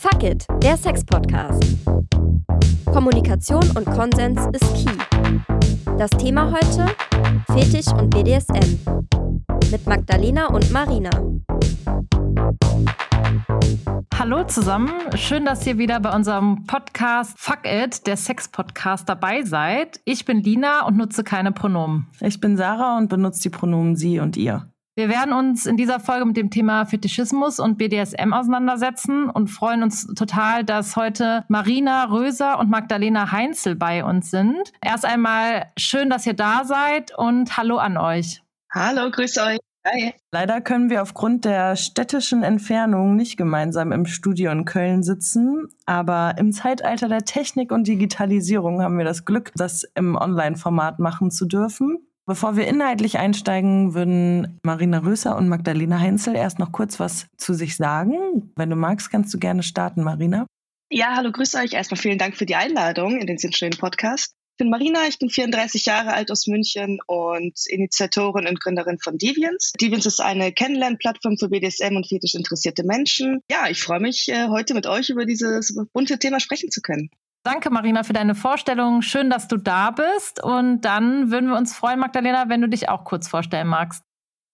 Fuck It, der Sex-Podcast. Kommunikation und Konsens ist key. Das Thema heute: Fetisch und BDSM. Mit Magdalena und Marina. Hallo zusammen, schön, dass ihr wieder bei unserem Podcast Fuck It, der Sex-Podcast, dabei seid. Ich bin Lina und nutze keine Pronomen. Ich bin Sarah und benutze die Pronomen sie und ihr. Wir werden uns in dieser Folge mit dem Thema Fetischismus und BDSM auseinandersetzen und freuen uns total, dass heute Marina Röser und Magdalena Heinzel bei uns sind. Erst einmal schön, dass ihr da seid und hallo an euch. Hallo, grüß euch. Hi. Leider können wir aufgrund der städtischen Entfernung nicht gemeinsam im Studio in Köln sitzen, aber im Zeitalter der Technik und Digitalisierung haben wir das Glück, das im Online-Format machen zu dürfen. Bevor wir inhaltlich einsteigen, würden Marina Röser und Magdalena Heinzel erst noch kurz was zu sich sagen. Wenn du magst, kannst du gerne starten, Marina. Ja, hallo, grüß euch. Erstmal vielen Dank für die Einladung in den schönen Podcast. Ich bin Marina, ich bin 34 Jahre alt aus München und Initiatorin und Gründerin von Deviants. Deviants ist eine Kennenlernplattform für BDSM und fetisch interessierte Menschen. Ja, ich freue mich, äh, heute mit euch über dieses bunte Thema sprechen zu können. Danke, Marina, für deine Vorstellung. Schön, dass du da bist. Und dann würden wir uns freuen, Magdalena, wenn du dich auch kurz vorstellen magst.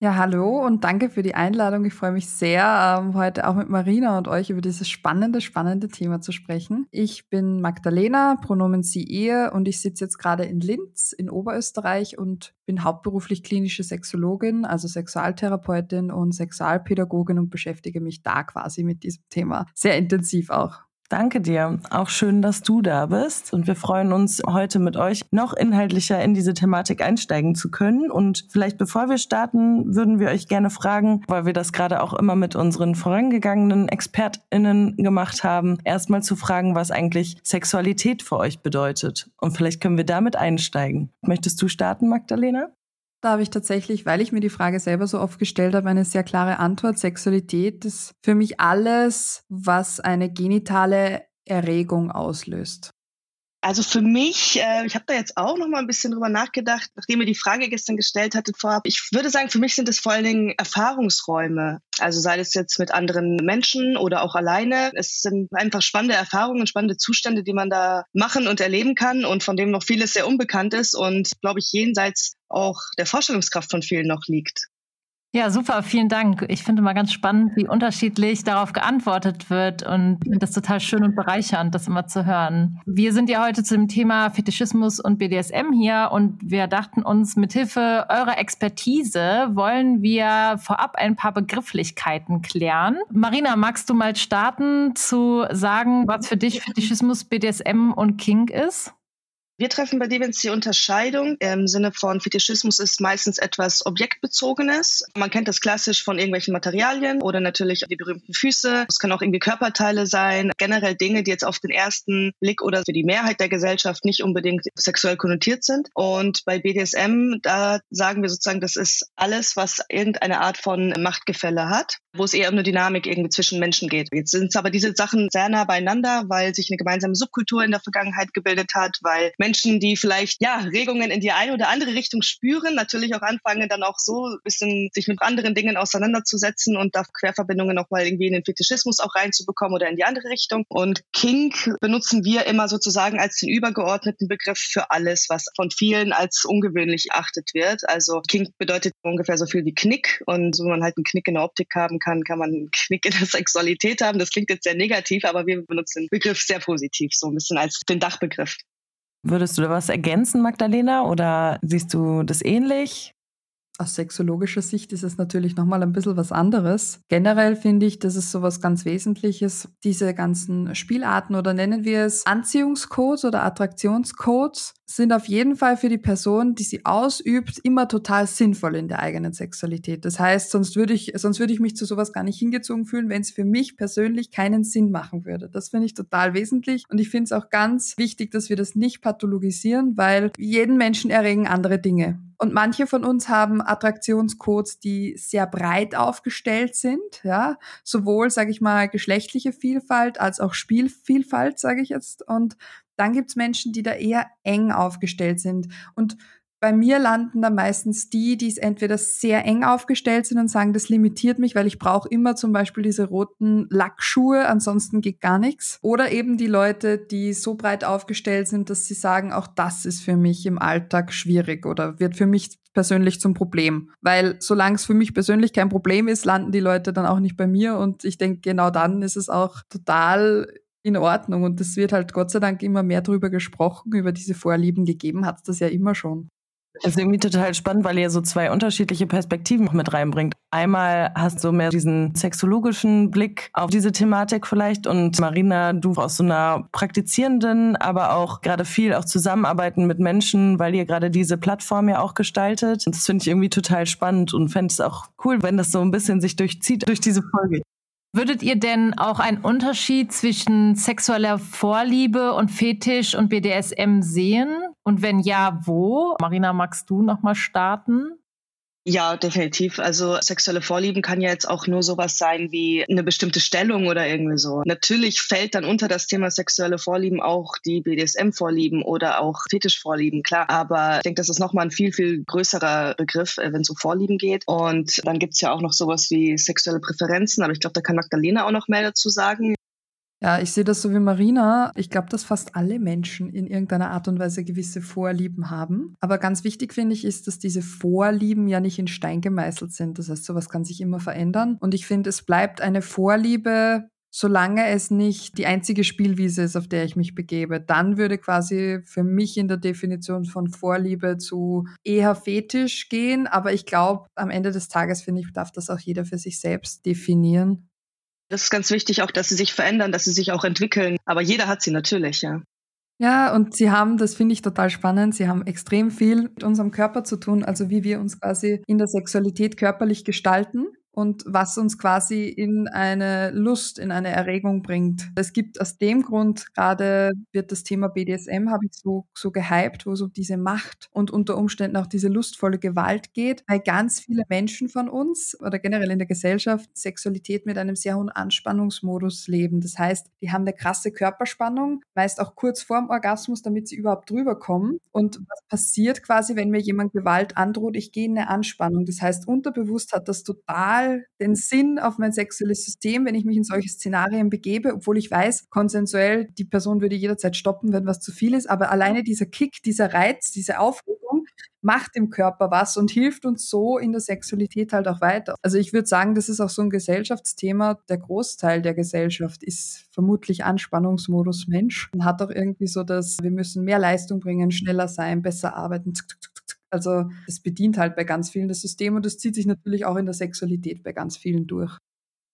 Ja, hallo und danke für die Einladung. Ich freue mich sehr, ähm, heute auch mit Marina und euch über dieses spannende, spannende Thema zu sprechen. Ich bin Magdalena, Pronomen sie, ihr und ich sitze jetzt gerade in Linz in Oberösterreich und bin hauptberuflich klinische Sexologin, also Sexualtherapeutin und Sexualpädagogin und beschäftige mich da quasi mit diesem Thema sehr intensiv auch. Danke dir. Auch schön, dass du da bist. Und wir freuen uns, heute mit euch noch inhaltlicher in diese Thematik einsteigen zu können. Und vielleicht bevor wir starten, würden wir euch gerne fragen, weil wir das gerade auch immer mit unseren vorangegangenen ExpertInnen gemacht haben, erstmal zu fragen, was eigentlich Sexualität für euch bedeutet. Und vielleicht können wir damit einsteigen. Möchtest du starten, Magdalena? Da habe ich tatsächlich, weil ich mir die Frage selber so oft gestellt habe, eine sehr klare Antwort. Sexualität ist für mich alles, was eine genitale Erregung auslöst. Also für mich, äh, ich habe da jetzt auch noch mal ein bisschen drüber nachgedacht, nachdem ihr die Frage gestern gestellt hattet vorab. Ich würde sagen, für mich sind es vor allen Dingen Erfahrungsräume. Also sei es jetzt mit anderen Menschen oder auch alleine. Es sind einfach spannende Erfahrungen, spannende Zustände, die man da machen und erleben kann und von dem noch vieles sehr unbekannt ist und, glaube ich, jenseits auch der Vorstellungskraft von vielen noch liegt. Ja, super, vielen Dank. Ich finde mal ganz spannend, wie unterschiedlich darauf geantwortet wird und finde das total schön und bereichernd, das immer zu hören. Wir sind ja heute zu dem Thema Fetischismus und BDSM hier und wir dachten uns, mithilfe eurer Expertise wollen wir vorab ein paar Begrifflichkeiten klären. Marina, magst du mal starten zu sagen, was für dich Fetischismus, BDSM und Kink ist? Wir treffen bei die Unterscheidung im Sinne von Fetischismus ist meistens etwas Objektbezogenes. Man kennt das klassisch von irgendwelchen Materialien oder natürlich die berühmten Füße. Es können auch irgendwie Körperteile sein. Generell Dinge, die jetzt auf den ersten Blick oder für die Mehrheit der Gesellschaft nicht unbedingt sexuell konnotiert sind. Und bei BDSM, da sagen wir sozusagen, das ist alles, was irgendeine Art von Machtgefälle hat, wo es eher um eine Dynamik irgendwie zwischen Menschen geht. Jetzt sind es aber diese Sachen sehr nah beieinander, weil sich eine gemeinsame Subkultur in der Vergangenheit gebildet hat, weil Menschen, die vielleicht ja Regungen in die eine oder andere Richtung spüren, natürlich auch anfangen, dann auch so ein bisschen sich mit anderen Dingen auseinanderzusetzen und da Querverbindungen nochmal irgendwie in den Fetischismus auch reinzubekommen oder in die andere Richtung. Und Kink benutzen wir immer sozusagen als den übergeordneten Begriff für alles, was von vielen als ungewöhnlich achtet wird. Also Kink bedeutet ungefähr so viel wie Knick und so man halt einen Knick in der Optik haben kann, kann man einen Knick in der Sexualität haben. Das klingt jetzt sehr negativ, aber wir benutzen den Begriff sehr positiv, so ein bisschen als den Dachbegriff. Würdest du da was ergänzen, Magdalena, oder siehst du das ähnlich? Aus sexologischer Sicht ist es natürlich nochmal ein bisschen was anderes. Generell finde ich, das ist so was ganz Wesentliches. Diese ganzen Spielarten oder nennen wir es Anziehungscodes oder Attraktionscodes sind auf jeden Fall für die Person, die sie ausübt, immer total sinnvoll in der eigenen Sexualität. Das heißt, sonst würde ich, sonst würde ich mich zu sowas gar nicht hingezogen fühlen, wenn es für mich persönlich keinen Sinn machen würde. Das finde ich total wesentlich und ich finde es auch ganz wichtig, dass wir das nicht pathologisieren, weil jeden Menschen erregen andere Dinge. Und manche von uns haben Attraktionscodes, die sehr breit aufgestellt sind, ja, sowohl, sage ich mal, geschlechtliche Vielfalt als auch Spielvielfalt, sage ich jetzt. Und dann gibt's Menschen, die da eher eng aufgestellt sind. Und bei mir landen da meistens die, die es entweder sehr eng aufgestellt sind und sagen, das limitiert mich, weil ich brauche immer zum Beispiel diese roten Lackschuhe, ansonsten geht gar nichts. Oder eben die Leute, die so breit aufgestellt sind, dass sie sagen, auch das ist für mich im Alltag schwierig oder wird für mich persönlich zum Problem. Weil solange es für mich persönlich kein Problem ist, landen die Leute dann auch nicht bei mir und ich denke, genau dann ist es auch total in Ordnung. Und es wird halt Gott sei Dank immer mehr darüber gesprochen, über diese Vorlieben gegeben hat es das ja immer schon. Das ist irgendwie total spannend, weil ihr so zwei unterschiedliche Perspektiven mit reinbringt. Einmal hast du mehr diesen sexologischen Blick auf diese Thematik vielleicht und Marina, du aus so einer praktizierenden, aber auch gerade viel auch zusammenarbeiten mit Menschen, weil ihr gerade diese Plattform ja auch gestaltet. Und das finde ich irgendwie total spannend und fände es auch cool, wenn das so ein bisschen sich durchzieht durch diese Folge. Würdet ihr denn auch einen Unterschied zwischen sexueller Vorliebe und Fetisch und BDSM sehen? Und wenn ja, wo? Marina, magst du nochmal starten? Ja, definitiv. Also sexuelle Vorlieben kann ja jetzt auch nur sowas sein wie eine bestimmte Stellung oder irgendwie so. Natürlich fällt dann unter das Thema sexuelle Vorlieben auch die BDSM-Vorlieben oder auch Fetischvorlieben, klar. Aber ich denke, das ist nochmal ein viel, viel größerer Begriff, äh, wenn es um Vorlieben geht. Und dann gibt's ja auch noch sowas wie sexuelle Präferenzen, aber ich glaube, da kann Magdalena auch noch mehr dazu sagen. Ja, ich sehe das so wie Marina. Ich glaube, dass fast alle Menschen in irgendeiner Art und Weise gewisse Vorlieben haben. Aber ganz wichtig finde ich ist, dass diese Vorlieben ja nicht in Stein gemeißelt sind. Das heißt, sowas kann sich immer verändern. Und ich finde, es bleibt eine Vorliebe, solange es nicht die einzige Spielwiese ist, auf der ich mich begebe. Dann würde quasi für mich in der Definition von Vorliebe zu eher Fetisch gehen. Aber ich glaube, am Ende des Tages, finde ich, darf das auch jeder für sich selbst definieren. Das ist ganz wichtig auch, dass sie sich verändern, dass sie sich auch entwickeln. Aber jeder hat sie natürlich, ja. Ja, und sie haben, das finde ich total spannend, sie haben extrem viel mit unserem Körper zu tun, also wie wir uns quasi in der Sexualität körperlich gestalten und was uns quasi in eine Lust, in eine Erregung bringt. Es gibt aus dem Grund gerade wird das Thema BDSM habe ich so so gehypt, wo so diese Macht und unter Umständen auch diese lustvolle Gewalt geht, weil ganz viele Menschen von uns oder generell in der Gesellschaft Sexualität mit einem sehr hohen Anspannungsmodus leben. Das heißt, die haben eine krasse Körperspannung, meist auch kurz vorm Orgasmus, damit sie überhaupt drüber kommen. Und was passiert quasi, wenn mir jemand Gewalt androht? Ich gehe in eine Anspannung. Das heißt, unterbewusst hat das total total den Sinn auf mein sexuelles System, wenn ich mich in solche Szenarien begebe, obwohl ich weiß, konsensuell, die Person würde jederzeit stoppen, wenn was zu viel ist. Aber alleine dieser Kick, dieser Reiz, diese Aufregung macht dem Körper was und hilft uns so in der Sexualität halt auch weiter. Also ich würde sagen, das ist auch so ein Gesellschaftsthema. Der Großteil der Gesellschaft ist vermutlich Anspannungsmodus Mensch und hat auch irgendwie so das, wir müssen mehr Leistung bringen, schneller sein, besser arbeiten. Also das bedient halt bei ganz vielen das System und das zieht sich natürlich auch in der Sexualität bei ganz vielen durch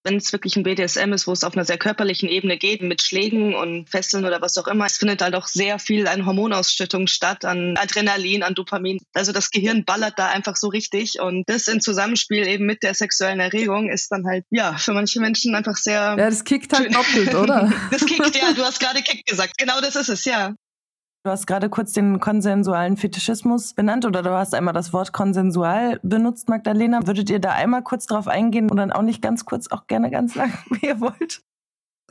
wenn es wirklich ein BDSM ist, wo es auf einer sehr körperlichen Ebene geht, mit Schlägen und Fesseln oder was auch immer, es findet halt auch sehr viel an Hormonausschüttung statt, an Adrenalin, an Dopamin. Also das Gehirn ballert da einfach so richtig und das in Zusammenspiel eben mit der sexuellen Erregung ist dann halt, ja, für manche Menschen einfach sehr... Ja, das kickt halt doppelt, oder? das kickt, ja, du hast gerade Kick gesagt. Genau das ist es, ja. Du hast gerade kurz den konsensualen Fetischismus benannt oder du hast einmal das Wort konsensual benutzt, Magdalena. Würdet ihr da einmal kurz drauf eingehen und dann auch nicht ganz kurz, auch gerne ganz lang, wie ihr wollt?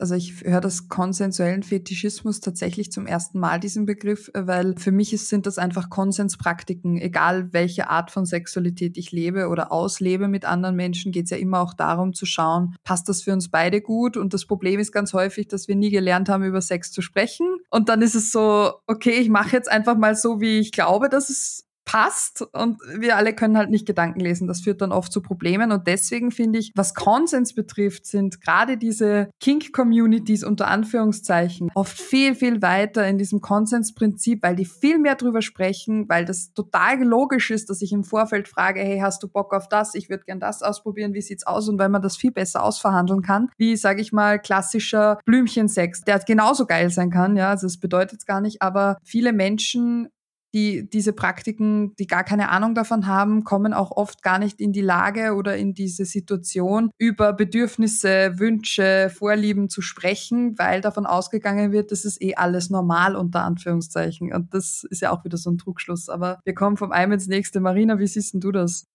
Also ich höre das konsensuellen Fetischismus tatsächlich zum ersten Mal diesen Begriff, weil für mich ist, sind das einfach Konsenspraktiken. Egal welche Art von Sexualität ich lebe oder auslebe mit anderen Menschen, geht es ja immer auch darum zu schauen, passt das für uns beide gut? Und das Problem ist ganz häufig, dass wir nie gelernt haben, über Sex zu sprechen. Und dann ist es so, okay, ich mache jetzt einfach mal so, wie ich glaube, dass es passt und wir alle können halt nicht Gedanken lesen. Das führt dann oft zu Problemen und deswegen finde ich, was Konsens betrifft, sind gerade diese Kink-Communities unter Anführungszeichen oft viel, viel weiter in diesem Konsensprinzip, weil die viel mehr drüber sprechen, weil das total logisch ist, dass ich im Vorfeld frage, hey, hast du Bock auf das? Ich würde gern das ausprobieren, wie sieht's aus? Und weil man das viel besser ausverhandeln kann, wie, sage ich mal, klassischer Blümchensex, der genauso geil sein kann, ja, also das bedeutet es gar nicht, aber viele Menschen die diese Praktiken, die gar keine Ahnung davon haben, kommen auch oft gar nicht in die Lage oder in diese Situation, über Bedürfnisse, Wünsche, Vorlieben zu sprechen, weil davon ausgegangen wird, das ist eh alles normal unter Anführungszeichen. Und das ist ja auch wieder so ein Trugschluss. Aber wir kommen vom einen ins nächste. Marina, wie siehst du das?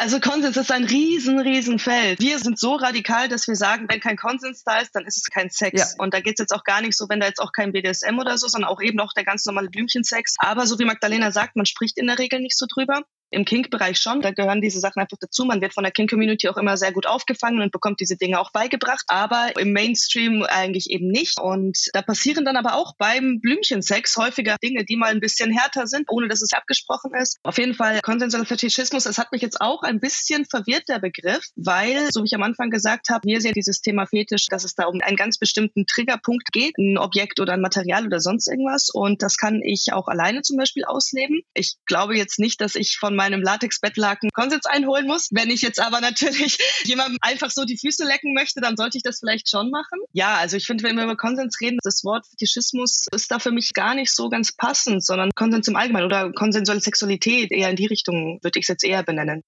Also Konsens ist ein riesen, riesen Feld. Wir sind so radikal, dass wir sagen, wenn kein Konsens da ist, dann ist es kein Sex. Ja. Und da geht es jetzt auch gar nicht so, wenn da jetzt auch kein BDSM oder so, sondern auch eben auch der ganz normale Blümchensex. Aber so wie Magdalena sagt, man spricht in der Regel nicht so drüber. Im Kink-Bereich schon, da gehören diese Sachen einfach dazu. Man wird von der Kink-Community auch immer sehr gut aufgefangen und bekommt diese Dinge auch beigebracht, aber im Mainstream eigentlich eben nicht. Und da passieren dann aber auch beim Blümchensex häufiger Dinge, die mal ein bisschen härter sind, ohne dass es abgesprochen ist. Auf jeden Fall konsensueller Fetischismus, es hat mich jetzt auch ein bisschen verwirrt, der Begriff, weil, so wie ich am Anfang gesagt habe, wir sehen dieses Thema Fetisch, dass es da um einen ganz bestimmten Triggerpunkt geht, ein Objekt oder ein Material oder sonst irgendwas. Und das kann ich auch alleine zum Beispiel ausleben. Ich glaube jetzt nicht, dass ich von meinem Latex-Bettlaken Konsens einholen muss. Wenn ich jetzt aber natürlich jemandem einfach so die Füße lecken möchte, dann sollte ich das vielleicht schon machen. Ja, also ich finde, wenn wir über Konsens reden, das Wort Fetischismus ist da für mich gar nicht so ganz passend, sondern Konsens im Allgemeinen oder konsensuelle Sexualität eher in die Richtung würde ich es jetzt eher benennen.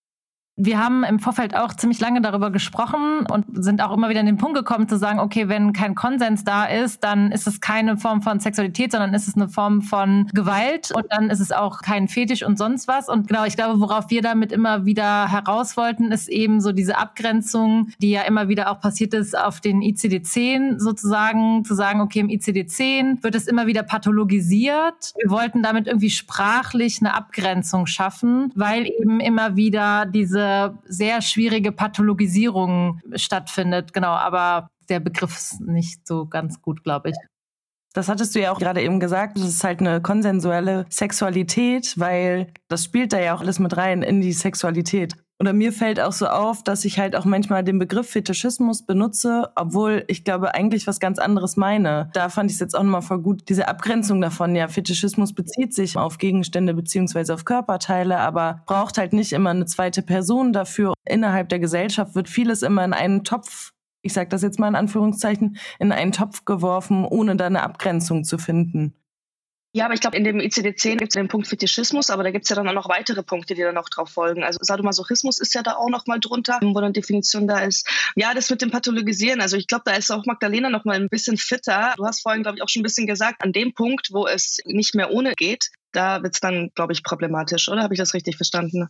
Wir haben im Vorfeld auch ziemlich lange darüber gesprochen und sind auch immer wieder an den Punkt gekommen zu sagen, okay, wenn kein Konsens da ist, dann ist es keine Form von Sexualität, sondern ist es eine Form von Gewalt und dann ist es auch kein Fetisch und sonst was. Und genau, ich glaube, worauf wir damit immer wieder heraus wollten, ist eben so diese Abgrenzung, die ja immer wieder auch passiert ist auf den ICD-10 sozusagen, zu sagen, okay, im ICD-10 wird es immer wieder pathologisiert. Wir wollten damit irgendwie sprachlich eine Abgrenzung schaffen, weil eben immer wieder diese sehr schwierige Pathologisierung stattfindet. Genau, aber der Begriff ist nicht so ganz gut, glaube ich. Das hattest du ja auch gerade eben gesagt, das ist halt eine konsensuelle Sexualität, weil das spielt da ja auch alles mit rein in die Sexualität. Oder mir fällt auch so auf, dass ich halt auch manchmal den Begriff Fetischismus benutze, obwohl ich glaube eigentlich was ganz anderes meine. Da fand ich es jetzt auch nochmal voll gut, diese Abgrenzung davon. Ja, Fetischismus bezieht sich auf Gegenstände beziehungsweise auf Körperteile, aber braucht halt nicht immer eine zweite Person dafür. Innerhalb der Gesellschaft wird vieles immer in einen Topf ich sage das jetzt mal in Anführungszeichen, in einen Topf geworfen, ohne da eine Abgrenzung zu finden. Ja, aber ich glaube, in dem ICD-10 gibt es den Punkt Fetischismus, aber da gibt es ja dann auch noch weitere Punkte, die dann noch drauf folgen. Also Sadomasochismus ist ja da auch noch mal drunter, wo dann Definition da ist. Ja, das mit dem Pathologisieren, also ich glaube, da ist auch Magdalena noch mal ein bisschen fitter. Du hast vorhin, glaube ich, auch schon ein bisschen gesagt, an dem Punkt, wo es nicht mehr ohne geht, da wird es dann, glaube ich, problematisch, oder? Habe ich das richtig verstanden?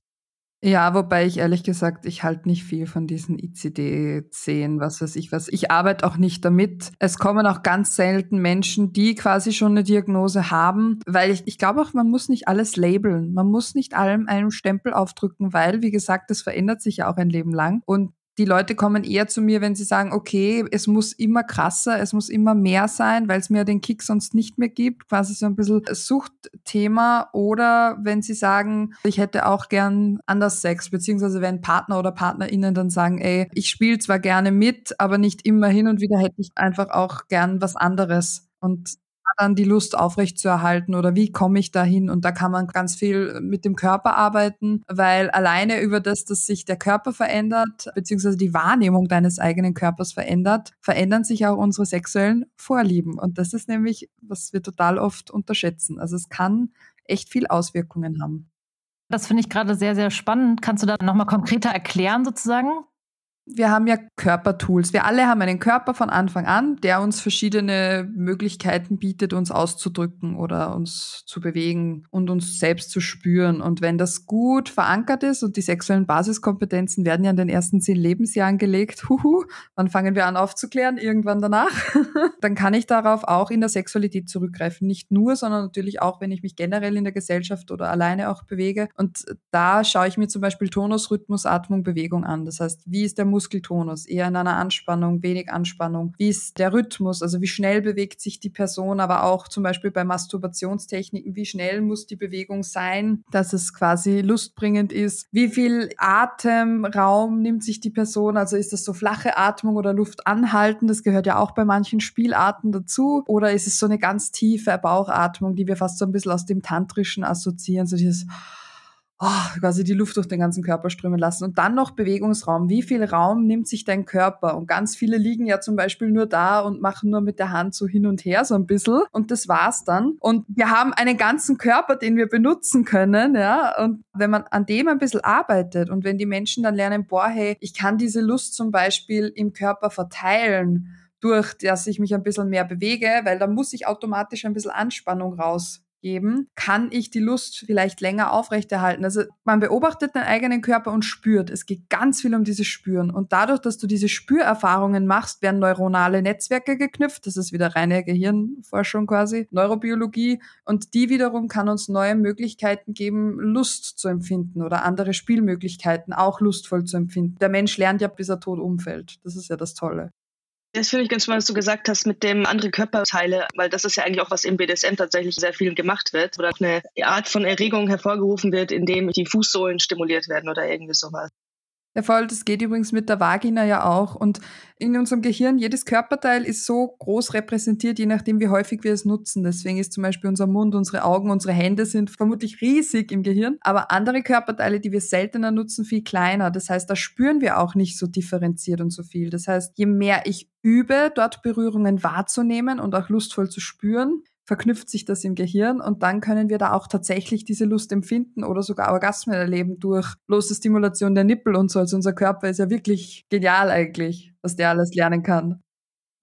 Ja, wobei ich ehrlich gesagt, ich halte nicht viel von diesen ICD-10, was weiß ich was. Ich arbeite auch nicht damit. Es kommen auch ganz selten Menschen, die quasi schon eine Diagnose haben, weil ich, ich glaube auch, man muss nicht alles labeln. Man muss nicht allem einen Stempel aufdrücken, weil, wie gesagt, das verändert sich ja auch ein Leben lang. Und die Leute kommen eher zu mir, wenn sie sagen, okay, es muss immer krasser, es muss immer mehr sein, weil es mir den Kick sonst nicht mehr gibt, quasi so ein bisschen Suchtthema. Oder wenn sie sagen, ich hätte auch gern anders Sex, beziehungsweise wenn Partner oder PartnerInnen dann sagen, ey, ich spiele zwar gerne mit, aber nicht immer hin und wieder hätte ich einfach auch gern was anderes. Und dann die Lust aufrechtzuerhalten oder wie komme ich dahin? Und da kann man ganz viel mit dem Körper arbeiten, weil alleine über das, dass sich der Körper verändert, beziehungsweise die Wahrnehmung deines eigenen Körpers verändert, verändern sich auch unsere sexuellen Vorlieben. Und das ist nämlich, was wir total oft unterschätzen. Also es kann echt viel Auswirkungen haben. Das finde ich gerade sehr, sehr spannend. Kannst du da nochmal konkreter erklären sozusagen? Wir haben ja Körpertools. Wir alle haben einen Körper von Anfang an, der uns verschiedene Möglichkeiten bietet, uns auszudrücken oder uns zu bewegen und uns selbst zu spüren. Und wenn das gut verankert ist und die sexuellen Basiskompetenzen werden ja in den ersten zehn Lebensjahren gelegt, huhu, wann fangen wir an aufzuklären? Irgendwann danach. dann kann ich darauf auch in der Sexualität zurückgreifen. Nicht nur, sondern natürlich auch, wenn ich mich generell in der Gesellschaft oder alleine auch bewege. Und da schaue ich mir zum Beispiel Tonus, Rhythmus, Atmung, Bewegung an. Das heißt, wie ist der Muskeltonus? Eher in einer Anspannung, wenig Anspannung? Wie ist der Rhythmus? Also wie schnell bewegt sich die Person, aber auch zum Beispiel bei Masturbationstechniken, wie schnell muss die Bewegung sein, dass es quasi lustbringend ist? Wie viel Atemraum nimmt sich die Person? Also ist das so flache Atmung oder Luft anhalten? Das gehört ja auch bei manchen Spielarten dazu. Oder ist es so eine ganz tiefe Bauchatmung, die wir fast so ein bisschen aus dem Tantrischen assoziieren, so dieses oh, quasi die Luft durch den ganzen Körper strömen lassen. Und dann noch Bewegungsraum. Wie viel Raum nimmt sich dein Körper? Und ganz viele liegen ja zum Beispiel nur da und machen nur mit der Hand so hin und her so ein bisschen. Und das war's dann. Und wir haben einen ganzen Körper, den wir benutzen können, ja. Und wenn man an dem ein bisschen arbeitet und wenn die Menschen dann lernen, boah, hey, ich kann diese Lust zum Beispiel im Körper verteilen, durch dass ich mich ein bisschen mehr bewege, weil da muss ich automatisch ein bisschen Anspannung raus geben, kann ich die Lust vielleicht länger aufrechterhalten. Also man beobachtet den eigenen Körper und spürt. Es geht ganz viel um dieses Spüren. Und dadurch, dass du diese Spürerfahrungen machst, werden neuronale Netzwerke geknüpft. Das ist wieder reine Gehirnforschung quasi, Neurobiologie. Und die wiederum kann uns neue Möglichkeiten geben, Lust zu empfinden oder andere Spielmöglichkeiten auch lustvoll zu empfinden. Der Mensch lernt ja, bis er tot umfällt. Das ist ja das Tolle. Das finde ich ganz spannend, was du gesagt hast mit dem andere Körperteile, weil das ist ja eigentlich auch, was im BDSM tatsächlich sehr viel gemacht wird oder eine Art von Erregung hervorgerufen wird, indem die Fußsohlen stimuliert werden oder irgendwie sowas. Ja, voll, das geht übrigens mit der Vagina ja auch. Und in unserem Gehirn, jedes Körperteil ist so groß repräsentiert, je nachdem, wie häufig wir es nutzen. Deswegen ist zum Beispiel unser Mund, unsere Augen, unsere Hände sind vermutlich riesig im Gehirn. Aber andere Körperteile, die wir seltener nutzen, viel kleiner. Das heißt, da spüren wir auch nicht so differenziert und so viel. Das heißt, je mehr ich übe, dort Berührungen wahrzunehmen und auch lustvoll zu spüren, verknüpft sich das im Gehirn und dann können wir da auch tatsächlich diese Lust empfinden oder sogar Orgasmen erleben durch bloße Stimulation der Nippel und so. Also unser Körper ist ja wirklich genial eigentlich, was der alles lernen kann.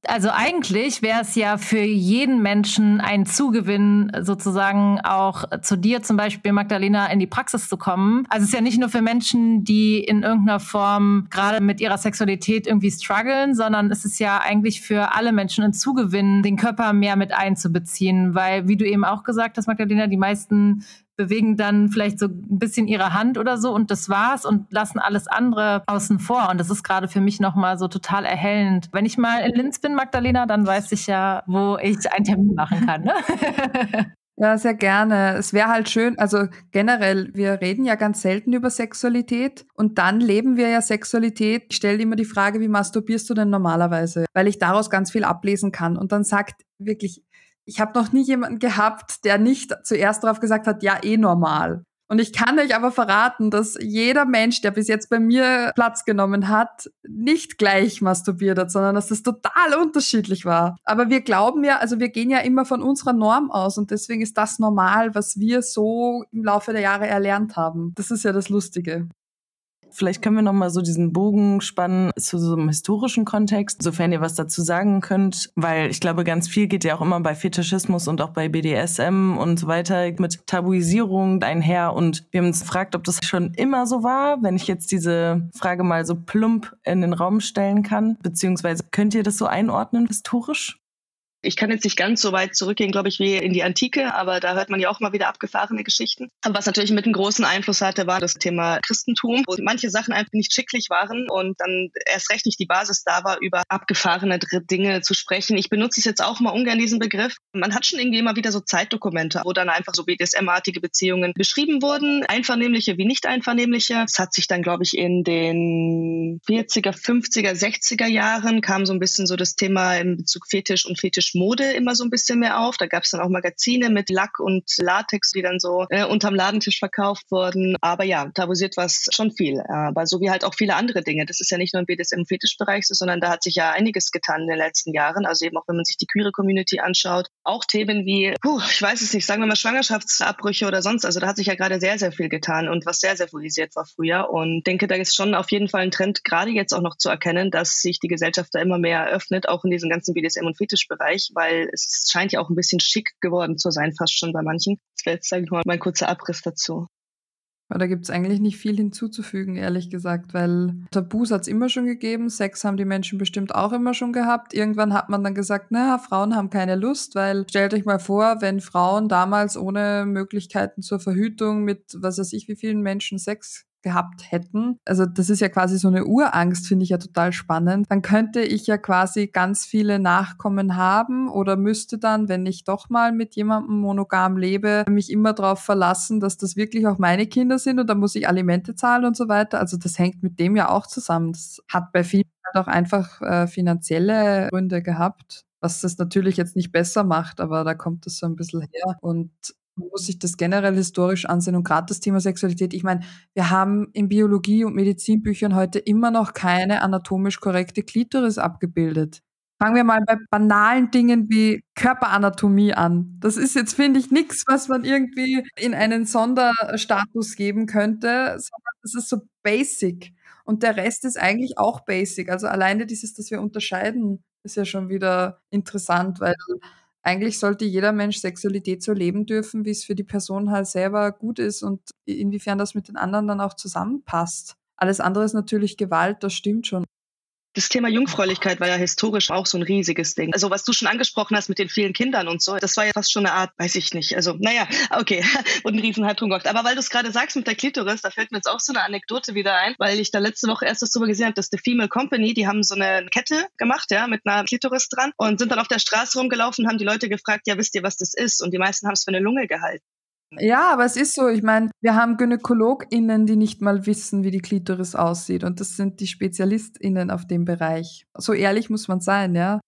Also eigentlich wäre es ja für jeden Menschen ein Zugewinn, sozusagen auch zu dir zum Beispiel, Magdalena, in die Praxis zu kommen. Also es ist ja nicht nur für Menschen, die in irgendeiner Form gerade mit ihrer Sexualität irgendwie strugglen, sondern es ist ja eigentlich für alle Menschen ein Zugewinn, den Körper mehr mit einzubeziehen. Weil, wie du eben auch gesagt hast, Magdalena, die meisten bewegen dann vielleicht so ein bisschen ihre Hand oder so und das war's und lassen alles andere außen vor. Und das ist gerade für mich nochmal so total erhellend. Wenn ich mal in Linz bin, Magdalena, dann weiß ich ja, wo ich einen Termin machen kann. Ne? Ja, sehr gerne. Es wäre halt schön, also generell, wir reden ja ganz selten über Sexualität und dann leben wir ja Sexualität. Ich stelle immer die Frage, wie masturbierst du denn normalerweise? Weil ich daraus ganz viel ablesen kann. Und dann sagt wirklich ich habe noch nie jemanden gehabt, der nicht zuerst darauf gesagt hat, ja, eh normal. Und ich kann euch aber verraten, dass jeder Mensch, der bis jetzt bei mir Platz genommen hat, nicht gleich masturbiert hat, sondern dass das total unterschiedlich war. Aber wir glauben ja, also wir gehen ja immer von unserer Norm aus und deswegen ist das normal, was wir so im Laufe der Jahre erlernt haben. Das ist ja das Lustige. Vielleicht können wir noch mal so diesen Bogen spannen zu so einem historischen Kontext, sofern ihr was dazu sagen könnt, weil ich glaube, ganz viel geht ja auch immer bei Fetischismus und auch bei BDSM und so weiter mit Tabuisierung einher. Und wir haben uns gefragt, ob das schon immer so war, wenn ich jetzt diese Frage mal so plump in den Raum stellen kann, beziehungsweise könnt ihr das so einordnen historisch? Ich kann jetzt nicht ganz so weit zurückgehen, glaube ich, wie in die Antike, aber da hört man ja auch mal wieder abgefahrene Geschichten. Was natürlich mit einem großen Einfluss hatte, war das Thema Christentum, wo manche Sachen einfach nicht schicklich waren und dann erst recht nicht die Basis da war, über abgefahrene Dinge zu sprechen. Ich benutze es jetzt auch mal ungern, diesen Begriff. Man hat schon irgendwie immer wieder so Zeitdokumente, wo dann einfach so BDSM-artige Beziehungen beschrieben wurden, einvernehmliche wie nicht einvernehmliche. Es hat sich dann, glaube ich, in den 40er, 50er, 60er Jahren kam so ein bisschen so das Thema im Bezug Fetisch und Fetisch Mode immer so ein bisschen mehr auf. Da gab es dann auch Magazine mit Lack und Latex, die dann so äh, unterm Ladentisch verkauft wurden. Aber ja, tabuisiert war es schon viel. Aber so wie halt auch viele andere Dinge. Das ist ja nicht nur im BDSM-Fetischbereich so, sondern da hat sich ja einiges getan in den letzten Jahren. Also eben auch wenn man sich die queere Community anschaut. Auch Themen wie, puh, ich weiß es nicht, sagen wir mal Schwangerschaftsabbrüche oder sonst. Also da hat sich ja gerade sehr, sehr viel getan und was sehr, sehr furisiert war früher. Und denke, da ist schon auf jeden Fall ein Trend, gerade jetzt auch noch zu erkennen, dass sich die Gesellschaft da immer mehr öffnet, auch in diesem ganzen BDSM- und Fetischbereich Bereich, weil es scheint ja auch ein bisschen schick geworden zu sein, fast schon bei manchen. Das wäre jetzt, sage ich mal, mein kurzer Abriss dazu. Da gibt es eigentlich nicht viel hinzuzufügen, ehrlich gesagt, weil Tabus hat es immer schon gegeben, Sex haben die Menschen bestimmt auch immer schon gehabt. Irgendwann hat man dann gesagt, naja, Frauen haben keine Lust, weil stellt euch mal vor, wenn Frauen damals ohne Möglichkeiten zur Verhütung mit was weiß ich wie vielen Menschen Sex gehabt hätten, also das ist ja quasi so eine Urangst, finde ich ja total spannend, dann könnte ich ja quasi ganz viele Nachkommen haben oder müsste dann, wenn ich doch mal mit jemandem monogam lebe, mich immer darauf verlassen, dass das wirklich auch meine Kinder sind und dann muss ich Alimente zahlen und so weiter. Also das hängt mit dem ja auch zusammen. Das hat bei vielen halt auch einfach äh, finanzielle Gründe gehabt was das natürlich jetzt nicht besser macht, aber da kommt es so ein bisschen her. Und man muss sich das generell historisch ansehen und gerade das Thema Sexualität. Ich meine, wir haben in Biologie- und Medizinbüchern heute immer noch keine anatomisch korrekte Klitoris abgebildet. Fangen wir mal bei banalen Dingen wie Körperanatomie an. Das ist jetzt, finde ich, nichts, was man irgendwie in einen Sonderstatus geben könnte, sondern das ist so basic. Und der Rest ist eigentlich auch basic. Also alleine dieses, dass wir unterscheiden, ist ja schon wieder interessant, weil eigentlich sollte jeder Mensch Sexualität so leben dürfen, wie es für die Person halt selber gut ist und inwiefern das mit den anderen dann auch zusammenpasst. Alles andere ist natürlich Gewalt, das stimmt schon. Das Thema Jungfräulichkeit war ja historisch auch so ein riesiges Ding. Also was du schon angesprochen hast mit den vielen Kindern und so, das war ja fast schon eine Art, weiß ich nicht. Also naja, okay, und ein riesen Hype drum gemacht. Aber weil du es gerade sagst mit der Klitoris, da fällt mir jetzt auch so eine Anekdote wieder ein, weil ich da letzte Woche erst das drüber gesehen habe, dass The Female Company, die haben so eine Kette gemacht, ja, mit einer Klitoris dran und sind dann auf der Straße rumgelaufen, haben die Leute gefragt, ja, wisst ihr, was das ist? Und die meisten haben es für eine Lunge gehalten. Ja, aber es ist so, ich meine, wir haben GynäkologInnen, die nicht mal wissen, wie die Klitoris aussieht. Und das sind die SpezialistInnen auf dem Bereich. So ehrlich muss man sein, ja.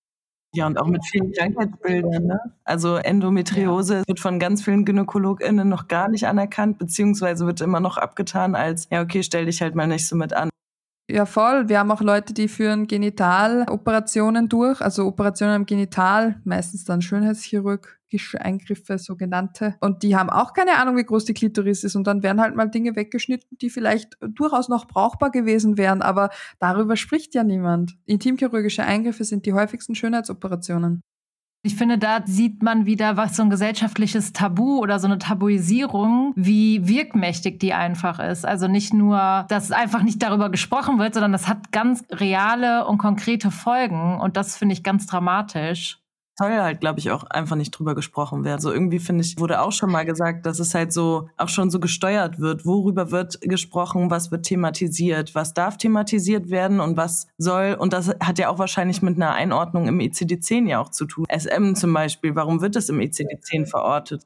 Ja, und auch mit vielen Krankheitsbildern. Ne? Also Endometriose ja. wird von ganz vielen GynäkologInnen noch gar nicht anerkannt, beziehungsweise wird immer noch abgetan als, ja, okay, stell dich halt mal nicht so mit an. Ja, voll. Wir haben auch Leute, die führen Genitaloperationen durch, also Operationen am Genital, meistens dann schönheitschirurgische Eingriffe, sogenannte. Und die haben auch keine Ahnung, wie groß die Klitoris ist. Und dann werden halt mal Dinge weggeschnitten, die vielleicht durchaus noch brauchbar gewesen wären. Aber darüber spricht ja niemand. Intimchirurgische Eingriffe sind die häufigsten Schönheitsoperationen. Ich finde, da sieht man wieder, was so ein gesellschaftliches Tabu oder so eine Tabuisierung, wie wirkmächtig die einfach ist. Also nicht nur, dass einfach nicht darüber gesprochen wird, sondern das hat ganz reale und konkrete Folgen. Und das finde ich ganz dramatisch soll halt, glaube ich, auch einfach nicht drüber gesprochen werden. So irgendwie finde ich, wurde auch schon mal gesagt, dass es halt so auch schon so gesteuert wird. Worüber wird gesprochen, was wird thematisiert, was darf thematisiert werden und was soll. Und das hat ja auch wahrscheinlich mit einer Einordnung im ICD-10 ja auch zu tun. SM zum Beispiel, warum wird es im ICD-10 verortet?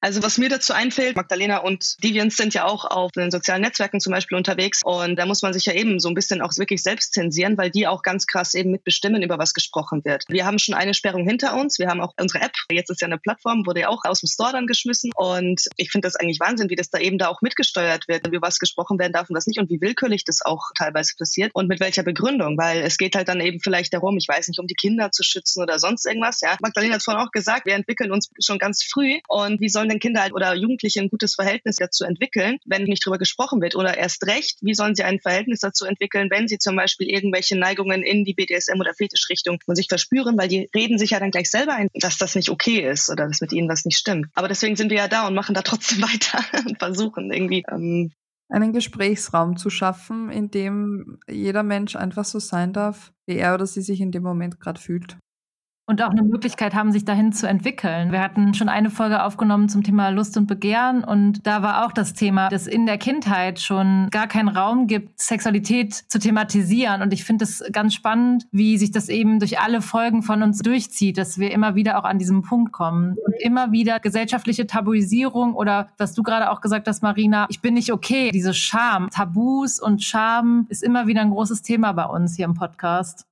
Also was mir dazu einfällt, Magdalena und Deviants sind ja auch auf den sozialen Netzwerken zum Beispiel unterwegs und da muss man sich ja eben so ein bisschen auch wirklich selbst zensieren, weil die auch ganz krass eben mitbestimmen, über was gesprochen wird. Wir haben schon eine Sperrung hinter uns, wir haben auch unsere App, jetzt ist ja eine Plattform, wurde ja auch aus dem Store dann geschmissen und ich finde das eigentlich Wahnsinn, wie das da eben da auch mitgesteuert wird, über was gesprochen werden darf und was nicht und wie willkürlich das auch teilweise passiert und mit welcher Begründung, weil es geht halt dann eben vielleicht darum, ich weiß nicht, um die Kinder zu schützen oder sonst irgendwas, ja. Magdalena hat vorhin auch gesagt, wir entwickeln uns schon ganz früh und wie sollen denn Kinder oder Jugendliche ein gutes Verhältnis dazu entwickeln, wenn nicht darüber gesprochen wird? Oder erst recht, wie sollen sie ein Verhältnis dazu entwickeln, wenn sie zum Beispiel irgendwelche Neigungen in die BDSM- oder Fetischrichtung von sich verspüren? Weil die reden sich ja dann gleich selber ein, dass das nicht okay ist oder dass mit ihnen was nicht stimmt. Aber deswegen sind wir ja da und machen da trotzdem weiter und versuchen irgendwie ähm, einen Gesprächsraum zu schaffen, in dem jeder Mensch einfach so sein darf, wie er oder sie sich in dem Moment gerade fühlt und auch eine Möglichkeit haben, sich dahin zu entwickeln. Wir hatten schon eine Folge aufgenommen zum Thema Lust und Begehren und da war auch das Thema, dass in der Kindheit schon gar keinen Raum gibt, Sexualität zu thematisieren. Und ich finde es ganz spannend, wie sich das eben durch alle Folgen von uns durchzieht, dass wir immer wieder auch an diesem Punkt kommen und immer wieder gesellschaftliche Tabuisierung oder was du gerade auch gesagt hast, Marina, ich bin nicht okay, diese Scham, Tabus und Scham ist immer wieder ein großes Thema bei uns hier im Podcast.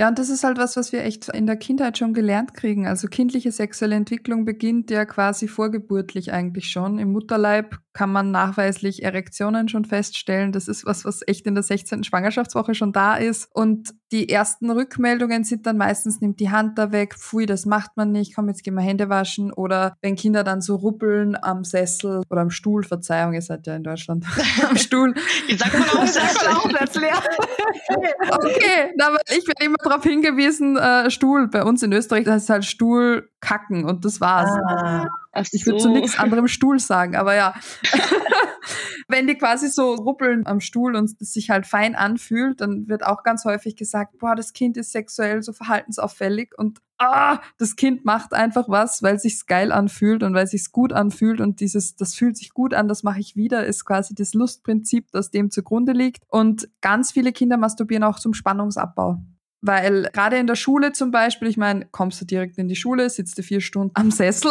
Ja, und das ist halt was, was wir echt in der Kindheit schon gelernt kriegen. Also kindliche sexuelle Entwicklung beginnt ja quasi vorgeburtlich eigentlich schon. Im Mutterleib kann man nachweislich Erektionen schon feststellen. Das ist was, was echt in der 16. Schwangerschaftswoche schon da ist. Und die ersten Rückmeldungen sind dann meistens, nimmt die Hand da weg, pfui, das macht man nicht, komm, jetzt gehen wir Hände waschen. Oder wenn Kinder dann so ruppeln am Sessel oder am Stuhl, Verzeihung, ihr seid ja in Deutschland, am Stuhl. Wie sagt man Aufsätze? okay, aber ich bin immer darauf hingewiesen, äh, Stuhl. Bei uns in Österreich, das ist halt Stuhl kacken und das war's. Ah. Ach ich würde so. zu nichts anderem Stuhl sagen, aber ja. Wenn die quasi so ruppeln am Stuhl und es sich halt fein anfühlt, dann wird auch ganz häufig gesagt, boah, das Kind ist sexuell so verhaltensauffällig und ah, das Kind macht einfach was, weil sich's geil anfühlt und weil sich's gut anfühlt und dieses, das fühlt sich gut an, das mache ich wieder, ist quasi das Lustprinzip, das dem zugrunde liegt. Und ganz viele Kinder masturbieren auch zum Spannungsabbau. Weil gerade in der Schule zum Beispiel, ich meine, kommst du direkt in die Schule, sitzt du vier Stunden am Sessel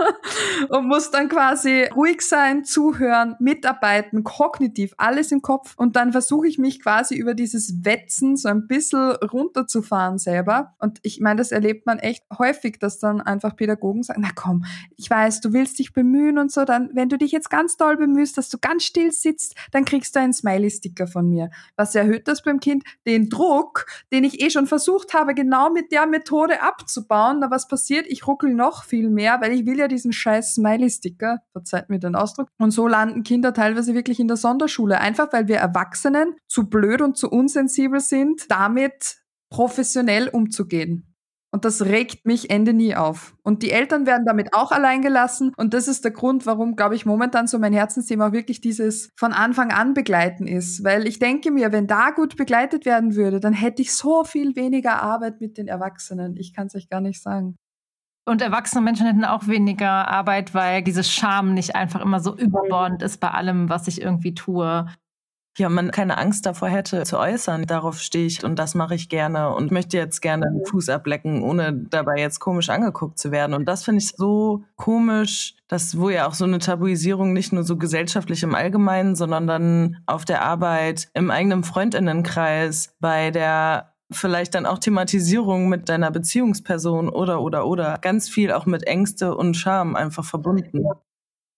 und musst dann quasi ruhig sein, zuhören, mitarbeiten, kognitiv, alles im Kopf. Und dann versuche ich mich quasi über dieses Wetzen so ein bisschen runterzufahren selber. Und ich meine, das erlebt man echt häufig, dass dann einfach Pädagogen sagen, na komm, ich weiß, du willst dich bemühen und so, dann, wenn du dich jetzt ganz doll bemühst, dass du ganz still sitzt, dann kriegst du einen Smiley-Sticker von mir. Was erhöht das beim Kind? Den Druck, den ich ich eh schon versucht habe, genau mit der Methode abzubauen. Na, was passiert? Ich ruckel noch viel mehr, weil ich will ja diesen scheiß Smiley-Sticker, verzeiht mir den Ausdruck. Und so landen Kinder teilweise wirklich in der Sonderschule, einfach weil wir Erwachsenen zu blöd und zu unsensibel sind, damit professionell umzugehen. Und das regt mich Ende nie auf. Und die Eltern werden damit auch allein gelassen. Und das ist der Grund, warum, glaube ich, momentan so mein Herzensthema auch wirklich dieses von Anfang an begleiten ist. Weil ich denke mir, wenn da gut begleitet werden würde, dann hätte ich so viel weniger Arbeit mit den Erwachsenen. Ich kann es euch gar nicht sagen. Und erwachsene Menschen hätten auch weniger Arbeit, weil dieses Scham nicht einfach immer so überbordend ist bei allem, was ich irgendwie tue ja, man keine Angst davor hätte zu äußern, darauf stehe ich und das mache ich gerne und möchte jetzt gerne den Fuß ablecken, ohne dabei jetzt komisch angeguckt zu werden. Und das finde ich so komisch, dass wo ja auch so eine Tabuisierung nicht nur so gesellschaftlich im Allgemeinen, sondern dann auf der Arbeit, im eigenen Freundinnenkreis, bei der vielleicht dann auch Thematisierung mit deiner Beziehungsperson oder oder oder ganz viel auch mit Ängste und Scham einfach verbunden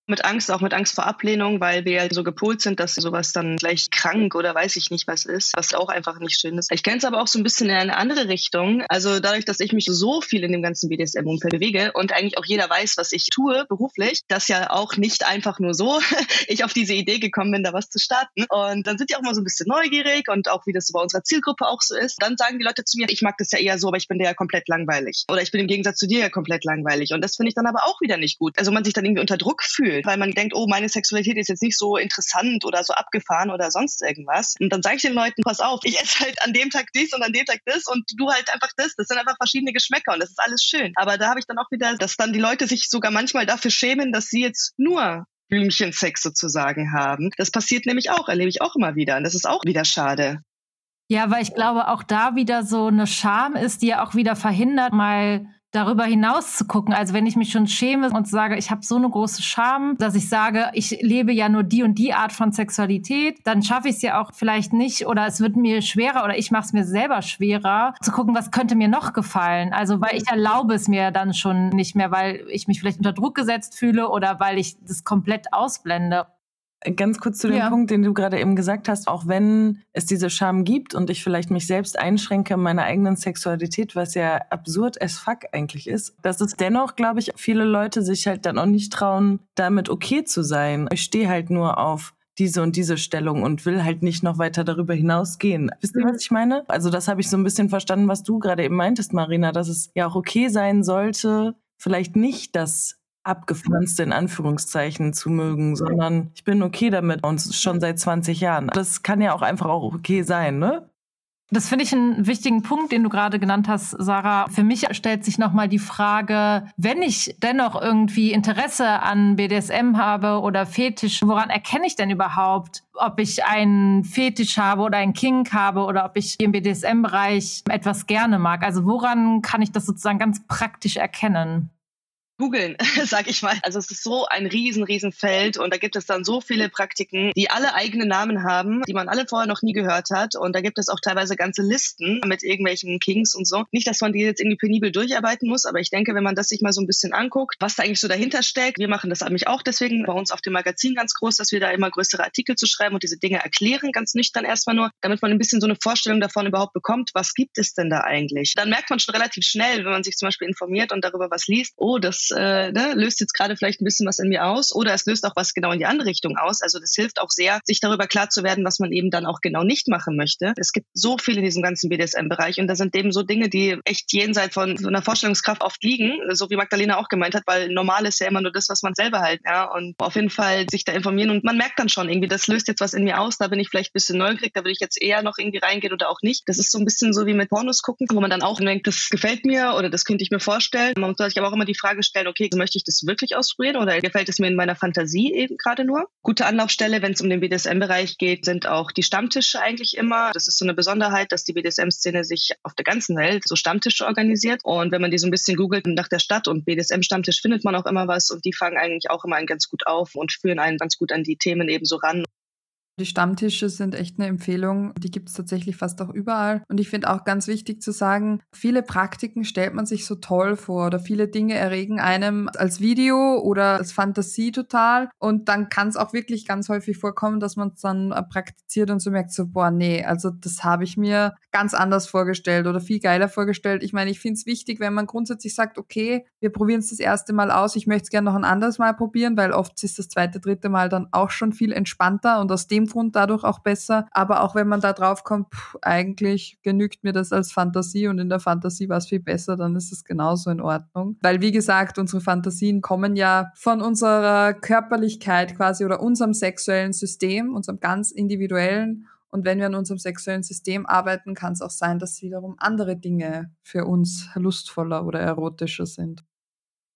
mit Angst, auch mit Angst vor Ablehnung, weil wir so gepolt sind, dass sowas dann gleich krank oder weiß ich nicht was ist, was auch einfach nicht schön ist. Ich kenne es aber auch so ein bisschen in eine andere Richtung. Also dadurch, dass ich mich so viel in dem ganzen BDSM-Umfeld bewege und eigentlich auch jeder weiß, was ich tue beruflich, dass ja auch nicht einfach nur so ich auf diese Idee gekommen bin, da was zu starten. Und dann sind die auch mal so ein bisschen neugierig und auch wie das so bei unserer Zielgruppe auch so ist. Dann sagen die Leute zu mir, ich mag das ja eher so, aber ich bin dir ja komplett langweilig. Oder ich bin im Gegensatz zu dir ja komplett langweilig. Und das finde ich dann aber auch wieder nicht gut. Also man sich dann irgendwie unter Druck fühlt weil man denkt, oh, meine Sexualität ist jetzt nicht so interessant oder so abgefahren oder sonst irgendwas. Und dann sage ich den Leuten, pass auf, ich esse halt an dem Tag dies und an dem Tag das und du halt einfach das. Das sind einfach verschiedene Geschmäcker und das ist alles schön. Aber da habe ich dann auch wieder, dass dann die Leute sich sogar manchmal dafür schämen, dass sie jetzt nur Blümchensex sozusagen haben. Das passiert nämlich auch, erlebe ich auch immer wieder. Und das ist auch wieder schade. Ja, weil ich glaube, auch da wieder so eine Scham ist, die ja auch wieder verhindert, mal darüber hinaus zu gucken. Also wenn ich mich schon schäme und sage, ich habe so eine große Scham, dass ich sage, ich lebe ja nur die und die Art von Sexualität, dann schaffe ich es ja auch vielleicht nicht oder es wird mir schwerer oder ich mache es mir selber schwerer zu gucken, was könnte mir noch gefallen. Also weil ich erlaube es mir dann schon nicht mehr, weil ich mich vielleicht unter Druck gesetzt fühle oder weil ich das komplett ausblende. Ganz kurz zu dem ja. Punkt, den du gerade eben gesagt hast, auch wenn es diese Scham gibt und ich vielleicht mich selbst einschränke in meiner eigenen Sexualität, was ja absurd as fuck eigentlich ist, dass es dennoch, glaube ich, viele Leute sich halt dann auch nicht trauen, damit okay zu sein. Ich stehe halt nur auf diese und diese Stellung und will halt nicht noch weiter darüber hinausgehen. Wisst ihr, was ich meine? Also das habe ich so ein bisschen verstanden, was du gerade eben meintest, Marina, dass es ja auch okay sein sollte, vielleicht nicht das abgepflanzte in Anführungszeichen zu mögen, sondern ich bin okay damit und schon seit 20 Jahren. Das kann ja auch einfach auch okay sein, ne? Das finde ich einen wichtigen Punkt, den du gerade genannt hast, Sarah. Für mich stellt sich nochmal die Frage, wenn ich dennoch irgendwie Interesse an BDSM habe oder Fetisch, woran erkenne ich denn überhaupt, ob ich einen Fetisch habe oder einen Kink habe oder ob ich im BDSM-Bereich etwas gerne mag? Also woran kann ich das sozusagen ganz praktisch erkennen? Googeln, sag ich mal. Also es ist so ein riesen, riesen Feld und da gibt es dann so viele Praktiken, die alle eigene Namen haben, die man alle vorher noch nie gehört hat und da gibt es auch teilweise ganze Listen mit irgendwelchen Kings und so. Nicht, dass man die jetzt irgendwie penibel durcharbeiten muss, aber ich denke, wenn man das sich mal so ein bisschen anguckt, was da eigentlich so dahinter steckt, wir machen das nämlich auch deswegen bei uns auf dem Magazin ganz groß, dass wir da immer größere Artikel zu schreiben und diese Dinge erklären, ganz nüchtern erstmal nur, damit man ein bisschen so eine Vorstellung davon überhaupt bekommt, was gibt es denn da eigentlich. Dann merkt man schon relativ schnell, wenn man sich zum Beispiel informiert und darüber was liest, oh, das äh, ne, löst jetzt gerade vielleicht ein bisschen was in mir aus oder es löst auch was genau in die andere Richtung aus. Also das hilft auch sehr, sich darüber klar zu werden, was man eben dann auch genau nicht machen möchte. Es gibt so viel in diesem ganzen BDSM-Bereich und da sind eben so Dinge, die echt jenseits von so einer Vorstellungskraft oft liegen, so wie Magdalena auch gemeint hat, weil normal ist ja immer nur das, was man selber halt, ja, und auf jeden Fall sich da informieren und man merkt dann schon irgendwie, das löst jetzt was in mir aus, da bin ich vielleicht ein bisschen neugierig, da würde ich jetzt eher noch irgendwie reingehen oder auch nicht. Das ist so ein bisschen so wie mit Pornos gucken, wo man dann auch denkt, das gefällt mir oder das könnte ich mir vorstellen. Man muss sich aber auch immer die Frage stellen, okay, möchte ich das wirklich ausprobieren oder gefällt es mir in meiner Fantasie eben gerade nur? Gute Anlaufstelle, wenn es um den BDSM-Bereich geht, sind auch die Stammtische eigentlich immer. Das ist so eine Besonderheit, dass die BDSM-Szene sich auf der ganzen Welt so Stammtische organisiert. Und wenn man die so ein bisschen googelt nach der Stadt und BDSM-Stammtisch, findet man auch immer was und die fangen eigentlich auch immer einen ganz gut auf und führen einen ganz gut an die Themen eben so ran. Die Stammtische sind echt eine Empfehlung. Die gibt es tatsächlich fast auch überall. Und ich finde auch ganz wichtig zu sagen, viele Praktiken stellt man sich so toll vor oder viele Dinge erregen einem als Video oder als Fantasie total. Und dann kann es auch wirklich ganz häufig vorkommen, dass man es dann äh, praktiziert und so merkt, so, boah, nee, also das habe ich mir ganz anders vorgestellt oder viel geiler vorgestellt. Ich meine, ich finde es wichtig, wenn man grundsätzlich sagt, okay, wir probieren es das erste Mal aus, ich möchte es gerne noch ein anderes Mal probieren, weil oft ist das zweite, dritte Mal dann auch schon viel entspannter und aus dem Hintergrund dadurch auch besser. Aber auch wenn man da drauf kommt, pff, eigentlich genügt mir das als Fantasie und in der Fantasie war es viel besser, dann ist es genauso in Ordnung. Weil wie gesagt, unsere Fantasien kommen ja von unserer Körperlichkeit quasi oder unserem sexuellen System, unserem ganz individuellen und wenn wir an unserem sexuellen System arbeiten, kann es auch sein, dass wiederum andere Dinge für uns lustvoller oder erotischer sind.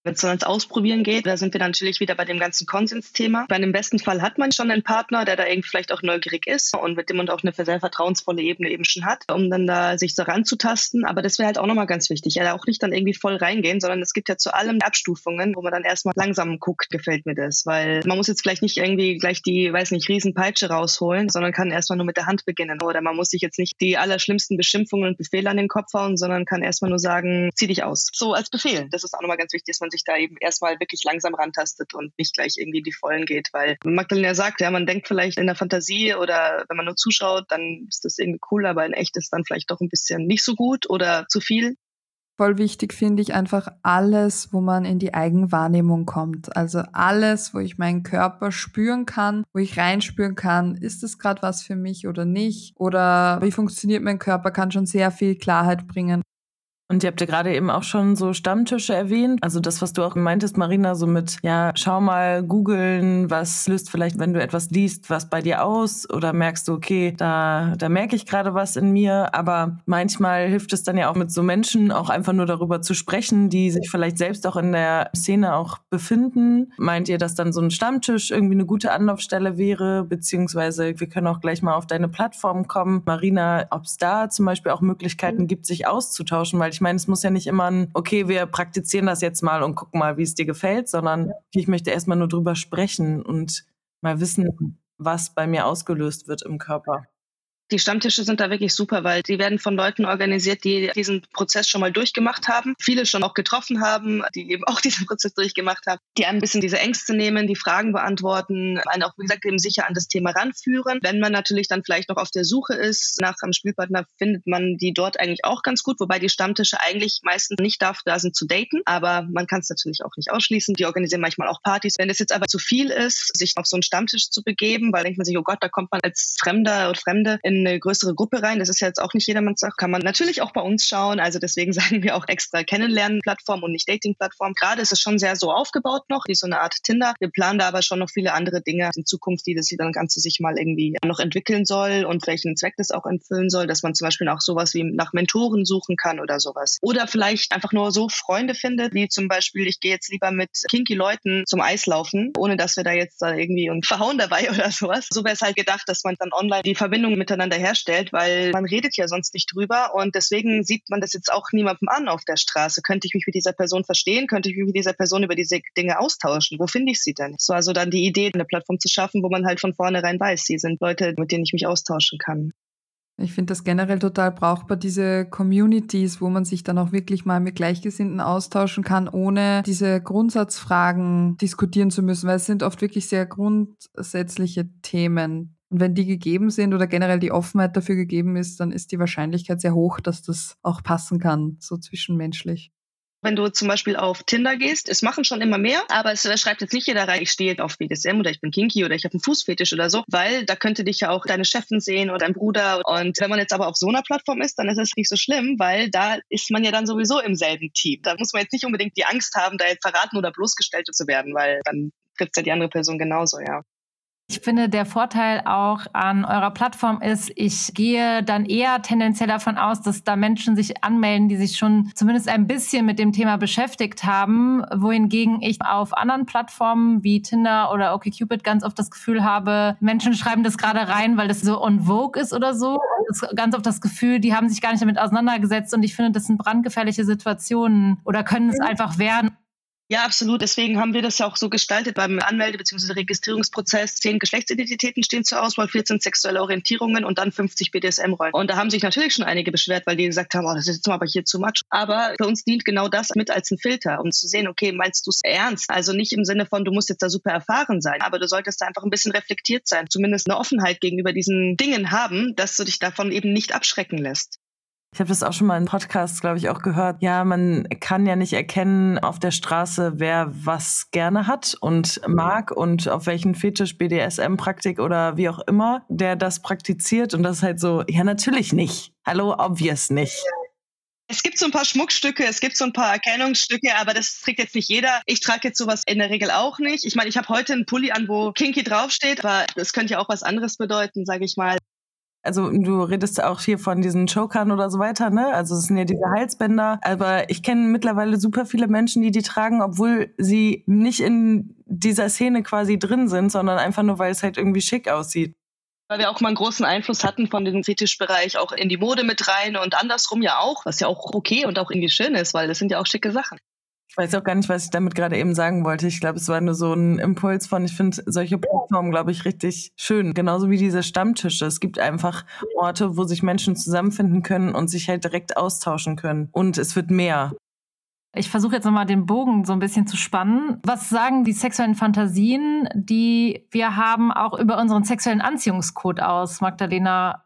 Wenn es dann ans Ausprobieren geht, da sind wir natürlich wieder bei dem ganzen Konsensthema. Bei dem besten Fall hat man schon einen Partner, der da irgendwie vielleicht auch neugierig ist und mit dem man auch eine sehr vertrauensvolle Ebene eben schon hat, um dann da sich so ranzutasten. Aber das wäre halt auch nochmal ganz wichtig. Ja, auch nicht dann irgendwie voll reingehen, sondern es gibt ja zu allem Abstufungen, wo man dann erstmal langsam guckt, gefällt mir das. Weil man muss jetzt vielleicht nicht irgendwie gleich die, weiß nicht, Riesenpeitsche rausholen, sondern kann erstmal nur mit der Hand beginnen. Oder man muss sich jetzt nicht die allerschlimmsten Beschimpfungen und Befehle an den Kopf hauen, sondern kann erstmal nur sagen, zieh dich aus. So als Befehl. Das ist auch nochmal ganz wichtig, dass man sich sich da eben erstmal wirklich langsam rantastet und nicht gleich irgendwie in die Vollen geht. Weil Magdalena sagt, ja, man denkt vielleicht in der Fantasie oder wenn man nur zuschaut, dann ist das irgendwie cool, aber in echt ist dann vielleicht doch ein bisschen nicht so gut oder zu viel. Voll wichtig finde ich einfach alles, wo man in die Eigenwahrnehmung kommt. Also alles, wo ich meinen Körper spüren kann, wo ich reinspüren kann, ist es gerade was für mich oder nicht? Oder wie funktioniert mein Körper, kann schon sehr viel Klarheit bringen. Und ihr habt ja gerade eben auch schon so Stammtische erwähnt. Also das, was du auch meintest, Marina, so mit, ja, schau mal, googeln, was löst vielleicht, wenn du etwas liest, was bei dir aus? Oder merkst du, okay, da, da merke ich gerade was in mir. Aber manchmal hilft es dann ja auch mit so Menschen auch einfach nur darüber zu sprechen, die sich vielleicht selbst auch in der Szene auch befinden. Meint ihr, dass dann so ein Stammtisch irgendwie eine gute Anlaufstelle wäre? Beziehungsweise wir können auch gleich mal auf deine Plattform kommen. Marina, ob es da zum Beispiel auch Möglichkeiten gibt, sich auszutauschen, weil ich meine, es muss ja nicht immer ein, okay, wir praktizieren das jetzt mal und gucken mal, wie es dir gefällt, sondern ich möchte erstmal nur drüber sprechen und mal wissen, was bei mir ausgelöst wird im Körper. Die Stammtische sind da wirklich super, weil die werden von Leuten organisiert, die diesen Prozess schon mal durchgemacht haben, viele schon auch getroffen haben, die eben auch diesen Prozess durchgemacht haben, die ein bisschen diese Ängste nehmen, die Fragen beantworten, einen auch, wie gesagt, eben sicher an das Thema ranführen. Wenn man natürlich dann vielleicht noch auf der Suche ist nach einem Spielpartner, findet man die dort eigentlich auch ganz gut, wobei die Stammtische eigentlich meistens nicht dafür da sind zu daten, aber man kann es natürlich auch nicht ausschließen. Die organisieren manchmal auch Partys. Wenn es jetzt aber zu viel ist, sich auf so einen Stammtisch zu begeben, weil denkt man sich, oh Gott, da kommt man als Fremder oder Fremde in eine größere Gruppe rein. Das ist jetzt auch nicht jedermanns Sache. Kann man natürlich auch bei uns schauen. Also deswegen sagen wir auch extra Kennenlernen-Plattform und nicht Dating-Plattform. Gerade ist es schon sehr so aufgebaut noch, wie so eine Art Tinder. Wir planen da aber schon noch viele andere Dinge in Zukunft, die das dann Ganze sich mal irgendwie noch entwickeln soll und welchen Zweck das auch erfüllen soll, dass man zum Beispiel auch sowas wie nach Mentoren suchen kann oder sowas. Oder vielleicht einfach nur so Freunde findet, wie zum Beispiel, ich gehe jetzt lieber mit kinky Leuten zum Eislaufen, ohne dass wir da jetzt da irgendwie und verhauen dabei oder sowas. So wäre es halt gedacht, dass man dann online die Verbindung miteinander herstellt, weil man redet ja sonst nicht drüber und deswegen sieht man das jetzt auch niemandem an auf der Straße. Könnte ich mich mit dieser Person verstehen? Könnte ich mich mit dieser Person über diese Dinge austauschen? Wo finde ich sie denn? So also dann die Idee, eine Plattform zu schaffen, wo man halt von vornherein weiß, sie sind Leute, mit denen ich mich austauschen kann. Ich finde das generell total brauchbar, diese Communities, wo man sich dann auch wirklich mal mit Gleichgesinnten austauschen kann, ohne diese Grundsatzfragen diskutieren zu müssen, weil es sind oft wirklich sehr grundsätzliche Themen. Und wenn die gegeben sind oder generell die Offenheit dafür gegeben ist, dann ist die Wahrscheinlichkeit sehr hoch, dass das auch passen kann, so zwischenmenschlich. Wenn du zum Beispiel auf Tinder gehst, es machen schon immer mehr, aber es schreibt jetzt nicht jeder rein, ich stehe auf BDSM oder ich bin kinky oder ich habe einen Fußfetisch oder so, weil da könnte dich ja auch deine Chefin sehen oder dein Bruder. Und wenn man jetzt aber auf so einer Plattform ist, dann ist es nicht so schlimm, weil da ist man ja dann sowieso im selben Team. Da muss man jetzt nicht unbedingt die Angst haben, da jetzt verraten oder bloßgestellt zu werden, weil dann trifft ja die andere Person genauso, ja. Ich finde, der Vorteil auch an eurer Plattform ist, ich gehe dann eher tendenziell davon aus, dass da Menschen sich anmelden, die sich schon zumindest ein bisschen mit dem Thema beschäftigt haben, wohingegen ich auf anderen Plattformen wie Tinder oder OkCupid ganz oft das Gefühl habe, Menschen schreiben das gerade rein, weil das so on vogue ist oder so. Ganz oft das Gefühl, die haben sich gar nicht damit auseinandergesetzt und ich finde, das sind brandgefährliche Situationen oder können es einfach werden. Ja, absolut. Deswegen haben wir das ja auch so gestaltet beim Anmelde- bzw. Registrierungsprozess. Zehn Geschlechtsidentitäten stehen zur Auswahl, 14 sexuelle Orientierungen und dann 50 BDSM-Rollen. Und da haben sich natürlich schon einige beschwert, weil die gesagt haben, oh, das ist jetzt mal aber hier zu much. Aber für uns dient genau das mit als ein Filter, um zu sehen, okay, meinst du es ernst? Also nicht im Sinne von, du musst jetzt da super erfahren sein, aber du solltest da einfach ein bisschen reflektiert sein, zumindest eine Offenheit gegenüber diesen Dingen haben, dass du dich davon eben nicht abschrecken lässt. Ich habe das auch schon mal in Podcasts, glaube ich, auch gehört. Ja, man kann ja nicht erkennen auf der Straße, wer was gerne hat und mag und auf welchen Fetisch, BDSM-Praktik oder wie auch immer, der das praktiziert. Und das ist halt so, ja, natürlich nicht. Hallo, obvious nicht. Es gibt so ein paar Schmuckstücke, es gibt so ein paar Erkennungsstücke, aber das trägt jetzt nicht jeder. Ich trage jetzt sowas in der Regel auch nicht. Ich meine, ich habe heute einen Pulli an, wo Kinky draufsteht, aber das könnte ja auch was anderes bedeuten, sage ich mal also du redest auch hier von diesen Chokern oder so weiter, ne? Also es sind ja diese Halsbänder. Aber ich kenne mittlerweile super viele Menschen, die die tragen, obwohl sie nicht in dieser Szene quasi drin sind, sondern einfach nur, weil es halt irgendwie schick aussieht. Weil wir auch mal einen großen Einfluss hatten von dem Fetischbereich auch in die Mode mit rein und andersrum ja auch, was ja auch okay und auch irgendwie schön ist, weil das sind ja auch schicke Sachen. Ich weiß auch gar nicht, was ich damit gerade eben sagen wollte. Ich glaube, es war nur so ein Impuls von, ich finde solche Plattformen, glaube ich, richtig schön. Genauso wie diese Stammtische. Es gibt einfach Orte, wo sich Menschen zusammenfinden können und sich halt direkt austauschen können. Und es wird mehr. Ich versuche jetzt nochmal den Bogen so ein bisschen zu spannen. Was sagen die sexuellen Fantasien, die wir haben, auch über unseren sexuellen Anziehungscode aus? Magdalena,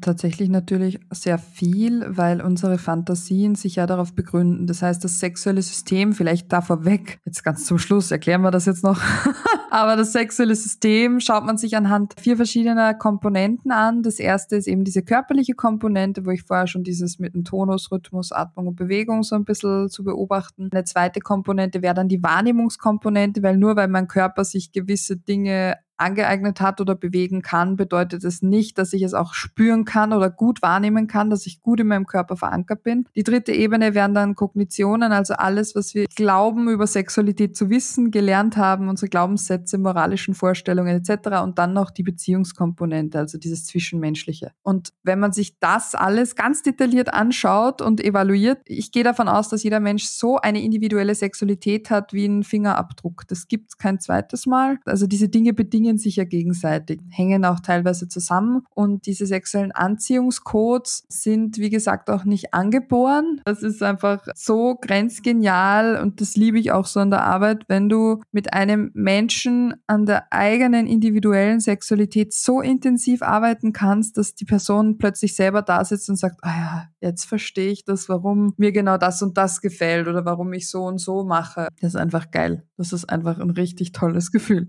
Tatsächlich natürlich sehr viel, weil unsere Fantasien sich ja darauf begründen. Das heißt, das sexuelle System, vielleicht da vorweg, jetzt ganz zum Schluss erklären wir das jetzt noch, aber das sexuelle System schaut man sich anhand vier verschiedener Komponenten an. Das erste ist eben diese körperliche Komponente, wo ich vorher schon dieses mit dem Tonus, Rhythmus, Atmung und Bewegung so ein bisschen zu beobachten. Eine zweite Komponente wäre dann die Wahrnehmungskomponente, weil nur weil mein Körper sich gewisse Dinge angeeignet hat oder bewegen kann, bedeutet es nicht, dass ich es auch spüren kann oder gut wahrnehmen kann, dass ich gut in meinem Körper verankert bin. Die dritte Ebene wären dann Kognitionen, also alles, was wir glauben über Sexualität zu wissen, gelernt haben, unsere Glaubenssätze, moralischen Vorstellungen etc. Und dann noch die Beziehungskomponente, also dieses Zwischenmenschliche. Und wenn man sich das alles ganz detailliert anschaut und evaluiert, ich gehe davon aus, dass jeder Mensch so eine individuelle Sexualität hat wie ein Fingerabdruck. Das gibt es kein zweites Mal. Also diese Dinge bedingen bedingen sich ja gegenseitig, hängen auch teilweise zusammen und diese sexuellen Anziehungscodes sind, wie gesagt, auch nicht angeboren. Das ist einfach so grenzgenial und das liebe ich auch so an der Arbeit, wenn du mit einem Menschen an der eigenen individuellen Sexualität so intensiv arbeiten kannst, dass die Person plötzlich selber da sitzt und sagt, ah ja, jetzt verstehe ich das, warum mir genau das und das gefällt oder warum ich so und so mache. Das ist einfach geil. Das ist einfach ein richtig tolles Gefühl.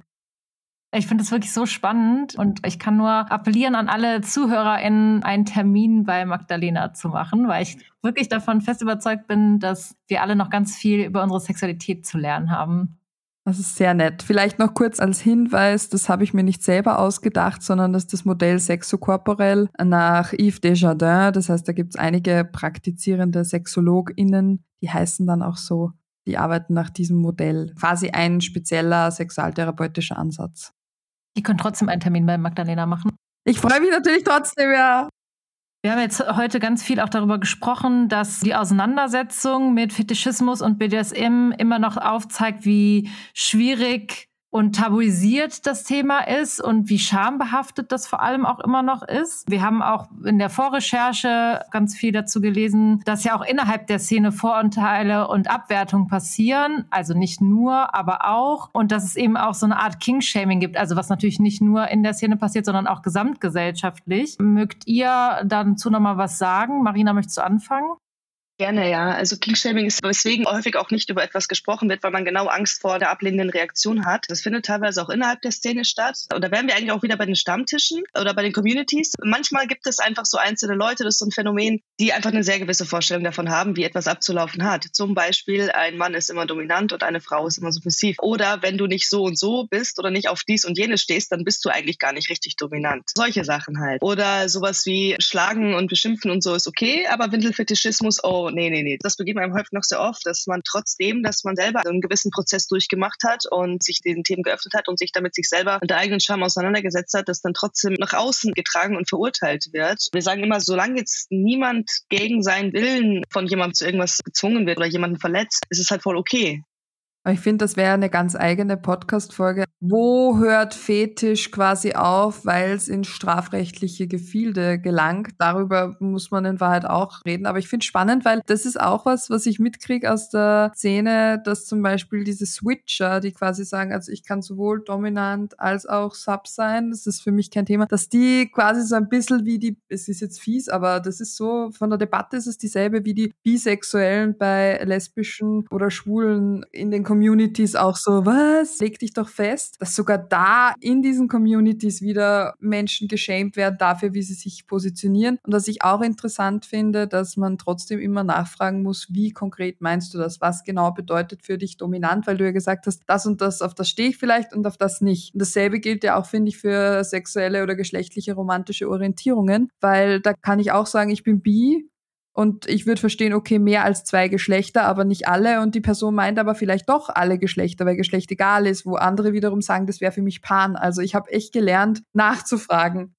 Ich finde es wirklich so spannend und ich kann nur appellieren an alle ZuhörerInnen, einen Termin bei Magdalena zu machen, weil ich wirklich davon fest überzeugt bin, dass wir alle noch ganz viel über unsere Sexualität zu lernen haben. Das ist sehr nett. Vielleicht noch kurz als Hinweis, das habe ich mir nicht selber ausgedacht, sondern das ist das Modell Sexokorporell nach Yves Desjardins. Das heißt, da gibt es einige praktizierende SexologInnen, die heißen dann auch so. Die arbeiten nach diesem Modell. Quasi ein spezieller sexualtherapeutischer Ansatz. Die können trotzdem einen Termin bei Magdalena machen. Ich freue mich natürlich trotzdem, ja. Wir haben jetzt heute ganz viel auch darüber gesprochen, dass die Auseinandersetzung mit Fetischismus und BDSM immer noch aufzeigt, wie schwierig und tabuisiert das Thema ist und wie schambehaftet das vor allem auch immer noch ist. Wir haben auch in der Vorrecherche ganz viel dazu gelesen, dass ja auch innerhalb der Szene Vorurteile und Abwertungen passieren, also nicht nur, aber auch und dass es eben auch so eine Art King-Shaming gibt, also was natürlich nicht nur in der Szene passiert, sondern auch gesamtgesellschaftlich. Mögt ihr dazu nochmal was sagen? Marina, möchtest du anfangen? Gerne, ja. Also Kingshaming ist weswegen häufig auch nicht über etwas gesprochen wird, weil man genau Angst vor der ablehnenden Reaktion hat. Das findet teilweise auch innerhalb der Szene statt. Und da wären wir eigentlich auch wieder bei den Stammtischen oder bei den Communities. Manchmal gibt es einfach so einzelne Leute, das ist so ein Phänomen, die einfach eine sehr gewisse Vorstellung davon haben, wie etwas abzulaufen hat. Zum Beispiel, ein Mann ist immer dominant und eine Frau ist immer submissiv. Oder wenn du nicht so und so bist oder nicht auf dies und jenes stehst, dann bist du eigentlich gar nicht richtig dominant. Solche Sachen halt. Oder sowas wie Schlagen und Beschimpfen und so ist okay, aber Windelfetischismus, oh, nee, nee, nee. Das begegnet einem häufig noch sehr oft, dass man trotzdem, dass man selber einen gewissen Prozess durchgemacht hat und sich den Themen geöffnet hat und sich damit sich selber mit der eigenen Scham auseinandergesetzt hat, dass dann trotzdem nach außen getragen und verurteilt wird. Wir sagen immer, solange jetzt niemand gegen seinen Willen von jemandem zu irgendwas gezwungen wird oder jemanden verletzt, ist es halt voll okay. Ich finde, das wäre eine ganz eigene Podcast-Folge. Wo hört Fetisch quasi auf, weil es in strafrechtliche Gefilde gelangt? Darüber muss man in Wahrheit auch reden. Aber ich finde es spannend, weil das ist auch was, was ich mitkriege aus der Szene, dass zum Beispiel diese Switcher, die quasi sagen, also ich kann sowohl dominant als auch Sub sein, das ist für mich kein Thema, dass die quasi so ein bisschen wie die, es ist jetzt fies, aber das ist so, von der Debatte ist es dieselbe wie die Bisexuellen bei lesbischen oder Schwulen in den Communities auch so, was? Leg dich doch fest, dass sogar da in diesen Communities wieder Menschen geschämt werden dafür, wie sie sich positionieren. Und was ich auch interessant finde, dass man trotzdem immer nachfragen muss, wie konkret meinst du das? Was genau bedeutet für dich dominant? Weil du ja gesagt hast, das und das, auf das stehe ich vielleicht und auf das nicht. Und dasselbe gilt ja auch, finde ich, für sexuelle oder geschlechtliche romantische Orientierungen, weil da kann ich auch sagen, ich bin bi und ich würde verstehen, okay, mehr als zwei Geschlechter, aber nicht alle. Und die Person meint aber vielleicht doch alle Geschlechter, weil Geschlecht egal ist, wo andere wiederum sagen, das wäre für mich Pan. Also ich habe echt gelernt, nachzufragen.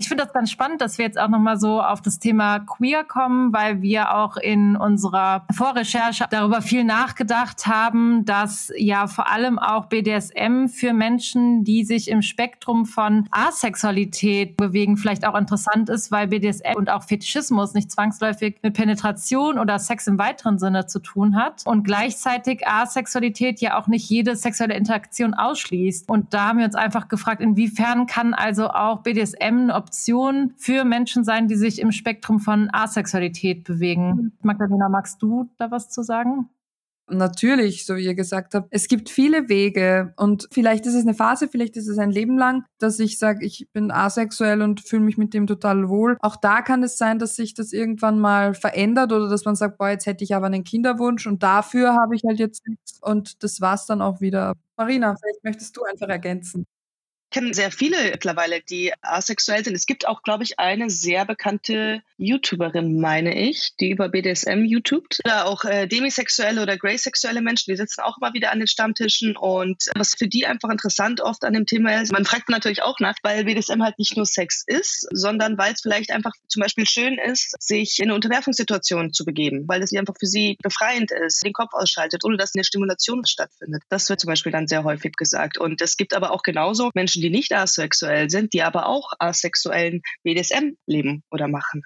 Ich finde das ganz spannend, dass wir jetzt auch nochmal so auf das Thema Queer kommen, weil wir auch in unserer Vorrecherche darüber viel nachgedacht haben, dass ja vor allem auch BDSM für Menschen, die sich im Spektrum von Asexualität bewegen, vielleicht auch interessant ist, weil BDSM und auch Fetischismus nicht zwangsläufig mit Penetration oder Sex im weiteren Sinne zu tun hat und gleichzeitig Asexualität ja auch nicht jede sexuelle Interaktion ausschließt. Und da haben wir uns einfach gefragt, inwiefern kann also auch BDSM Option für Menschen sein, die sich im Spektrum von Asexualität bewegen. Magdalena, magst du da was zu sagen? natürlich, so wie ihr gesagt habt, es gibt viele Wege und vielleicht ist es eine Phase, vielleicht ist es ein Leben lang, dass ich sage, ich bin asexuell und fühle mich mit dem total wohl. Auch da kann es sein, dass sich das irgendwann mal verändert oder dass man sagt, boah, jetzt hätte ich aber einen Kinderwunsch und dafür habe ich halt jetzt nichts und das war's dann auch wieder. Marina, vielleicht möchtest du einfach ergänzen kenne sehr viele mittlerweile, die asexuell sind. Es gibt auch, glaube ich, eine sehr bekannte YouTuberin, meine ich, die über BDSM YouTubt. Oder auch äh, demisexuelle oder graysexuelle Menschen, die sitzen auch immer wieder an den Stammtischen. Und was für die einfach interessant oft an dem Thema ist, man fragt natürlich auch nach, weil BDSM halt nicht nur Sex ist, sondern weil es vielleicht einfach zum Beispiel schön ist, sich in eine Unterwerfungssituation zu begeben, weil es einfach für sie befreiend ist, den Kopf ausschaltet, ohne dass eine Stimulation stattfindet. Das wird zum Beispiel dann sehr häufig gesagt. Und es gibt aber auch genauso Menschen, Menschen, die nicht asexuell sind, die aber auch asexuellen BDSM leben oder machen.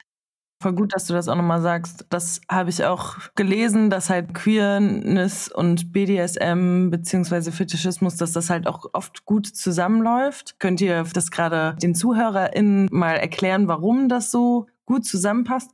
Voll gut, dass du das auch nochmal sagst. Das habe ich auch gelesen, dass halt Queerness und BDSM beziehungsweise Fetischismus, dass das halt auch oft gut zusammenläuft. Könnt ihr das gerade den ZuhörerInnen mal erklären, warum das so gut zusammenpasst?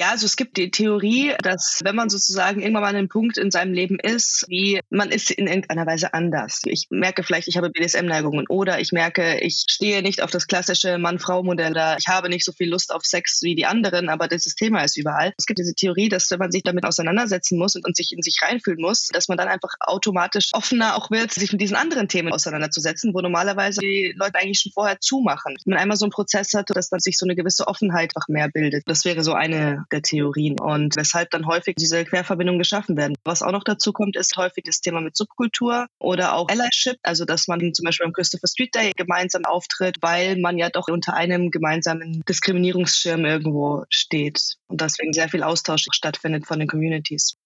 Ja, also es gibt die Theorie, dass wenn man sozusagen irgendwann mal an einem Punkt in seinem Leben ist, wie man ist in irgendeiner Weise anders. Ich merke vielleicht, ich habe BDSM-Neigungen oder ich merke, ich stehe nicht auf das klassische Mann-Frau-Modell oder ich habe nicht so viel Lust auf Sex wie die anderen, aber dieses Thema ist überall. Es gibt diese Theorie, dass wenn man sich damit auseinandersetzen muss und, und sich in sich reinfühlen muss, dass man dann einfach automatisch offener auch wird, sich mit diesen anderen Themen auseinanderzusetzen, wo normalerweise die Leute eigentlich schon vorher zumachen. Wenn man einmal so einen Prozess hat, dass dann sich so eine gewisse Offenheit einfach mehr bildet. Das wäre so eine der Theorien und weshalb dann häufig diese Querverbindungen geschaffen werden. Was auch noch dazu kommt, ist häufig das Thema mit Subkultur oder auch Allyship, also dass man zum Beispiel am Christopher Street Day gemeinsam auftritt, weil man ja doch unter einem gemeinsamen Diskriminierungsschirm irgendwo steht und deswegen sehr viel Austausch stattfindet von den Communities.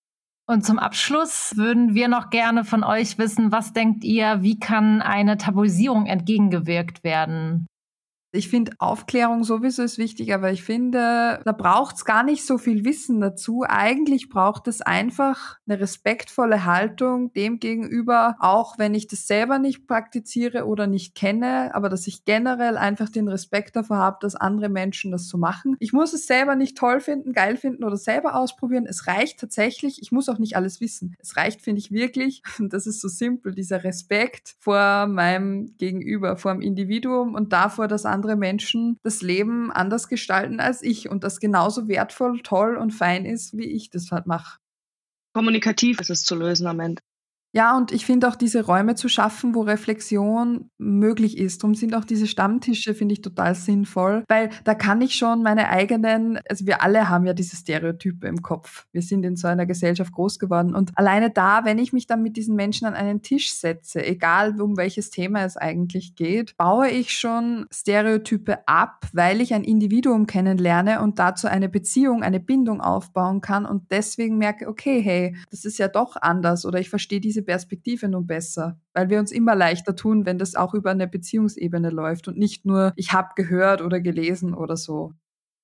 Und zum Abschluss würden wir noch gerne von euch wissen, was denkt ihr, wie kann eine Tabuisierung entgegengewirkt werden? Ich finde Aufklärung sowieso ist wichtig, aber ich finde, da braucht es gar nicht so viel Wissen dazu. Eigentlich braucht es einfach eine respektvolle Haltung dem gegenüber, auch wenn ich das selber nicht praktiziere oder nicht kenne, aber dass ich generell einfach den Respekt davor habe, dass andere Menschen das so machen. Ich muss es selber nicht toll finden, geil finden oder selber ausprobieren. Es reicht tatsächlich, ich muss auch nicht alles wissen. Es reicht, finde ich wirklich, und das ist so simpel, dieser Respekt vor meinem Gegenüber, vor dem Individuum und davor, dass andere andere Menschen das Leben anders gestalten als ich und das genauso wertvoll, toll und fein ist, wie ich das halt mache. Kommunikativ ist es zu lösen am Ende. Ja, und ich finde auch diese Räume zu schaffen, wo Reflexion möglich ist. Darum sind auch diese Stammtische, finde ich, total sinnvoll, weil da kann ich schon meine eigenen, also wir alle haben ja diese Stereotype im Kopf. Wir sind in so einer Gesellschaft groß geworden und alleine da, wenn ich mich dann mit diesen Menschen an einen Tisch setze, egal um welches Thema es eigentlich geht, baue ich schon Stereotype ab, weil ich ein Individuum kennenlerne und dazu eine Beziehung, eine Bindung aufbauen kann und deswegen merke, okay, hey, das ist ja doch anders oder ich verstehe diese diese Perspektive nun besser, weil wir uns immer leichter tun, wenn das auch über eine Beziehungsebene läuft und nicht nur, ich habe gehört oder gelesen oder so.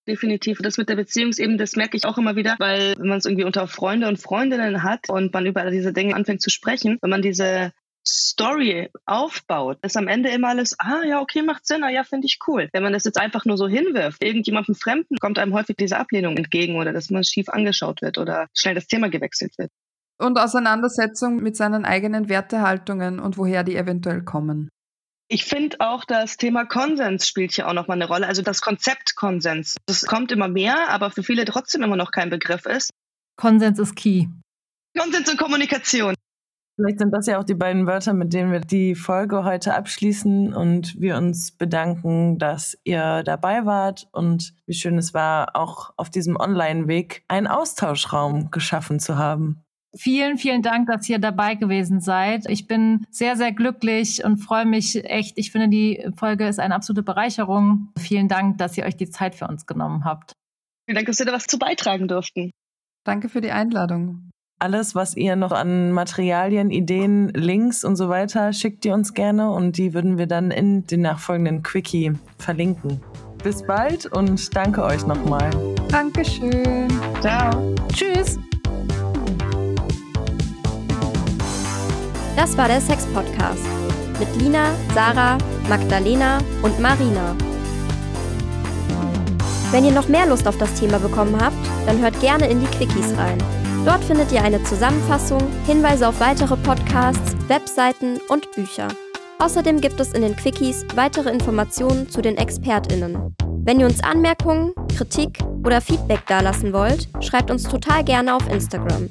Definitiv. Das mit der Beziehungsebene, das merke ich auch immer wieder, weil wenn man es irgendwie unter Freunde und Freundinnen hat und man über diese Dinge anfängt zu sprechen, wenn man diese Story aufbaut, ist am Ende immer alles, ah ja, okay, macht Sinn, ah ja, finde ich cool. Wenn man das jetzt einfach nur so hinwirft, irgendjemandem Fremden kommt einem häufig diese Ablehnung entgegen oder dass man schief angeschaut wird oder schnell das Thema gewechselt wird. Und Auseinandersetzung mit seinen eigenen Wertehaltungen und woher die eventuell kommen. Ich finde auch, das Thema Konsens spielt hier auch nochmal eine Rolle. Also das Konzept Konsens. Das kommt immer mehr, aber für viele trotzdem immer noch kein Begriff ist. Konsens ist key. Konsens und Kommunikation. Vielleicht sind das ja auch die beiden Wörter, mit denen wir die Folge heute abschließen und wir uns bedanken, dass ihr dabei wart und wie schön es war, auch auf diesem Online-Weg einen Austauschraum geschaffen zu haben. Vielen, vielen Dank, dass ihr dabei gewesen seid. Ich bin sehr, sehr glücklich und freue mich echt. Ich finde, die Folge ist eine absolute Bereicherung. Vielen Dank, dass ihr euch die Zeit für uns genommen habt. Vielen Dank, dass wir da was zu beitragen durften. Danke für die Einladung. Alles, was ihr noch an Materialien, Ideen, Links und so weiter, schickt ihr uns gerne und die würden wir dann in den nachfolgenden Quickie verlinken. Bis bald und danke euch nochmal. Dankeschön. Ciao. Tschüss. Das war der Sex Podcast mit Lina, Sarah, Magdalena und Marina. Wenn ihr noch mehr Lust auf das Thema bekommen habt, dann hört gerne in die Quickies rein. Dort findet ihr eine Zusammenfassung, Hinweise auf weitere Podcasts, Webseiten und Bücher. Außerdem gibt es in den Quickies weitere Informationen zu den ExpertInnen. Wenn ihr uns Anmerkungen, Kritik oder Feedback dalassen wollt, schreibt uns total gerne auf Instagram.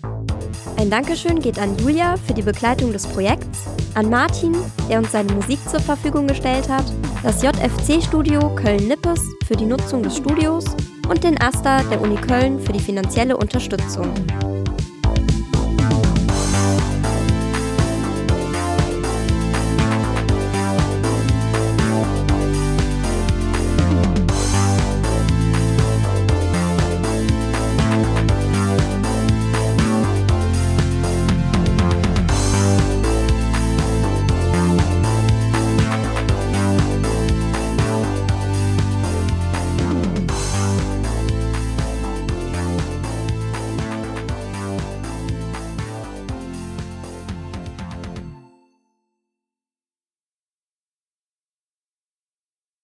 Ein Dankeschön geht an Julia für die Begleitung des Projekts, an Martin, der uns seine Musik zur Verfügung gestellt hat, das JFC-Studio Köln-Nippes für die Nutzung des Studios und den AStA der Uni Köln für die finanzielle Unterstützung.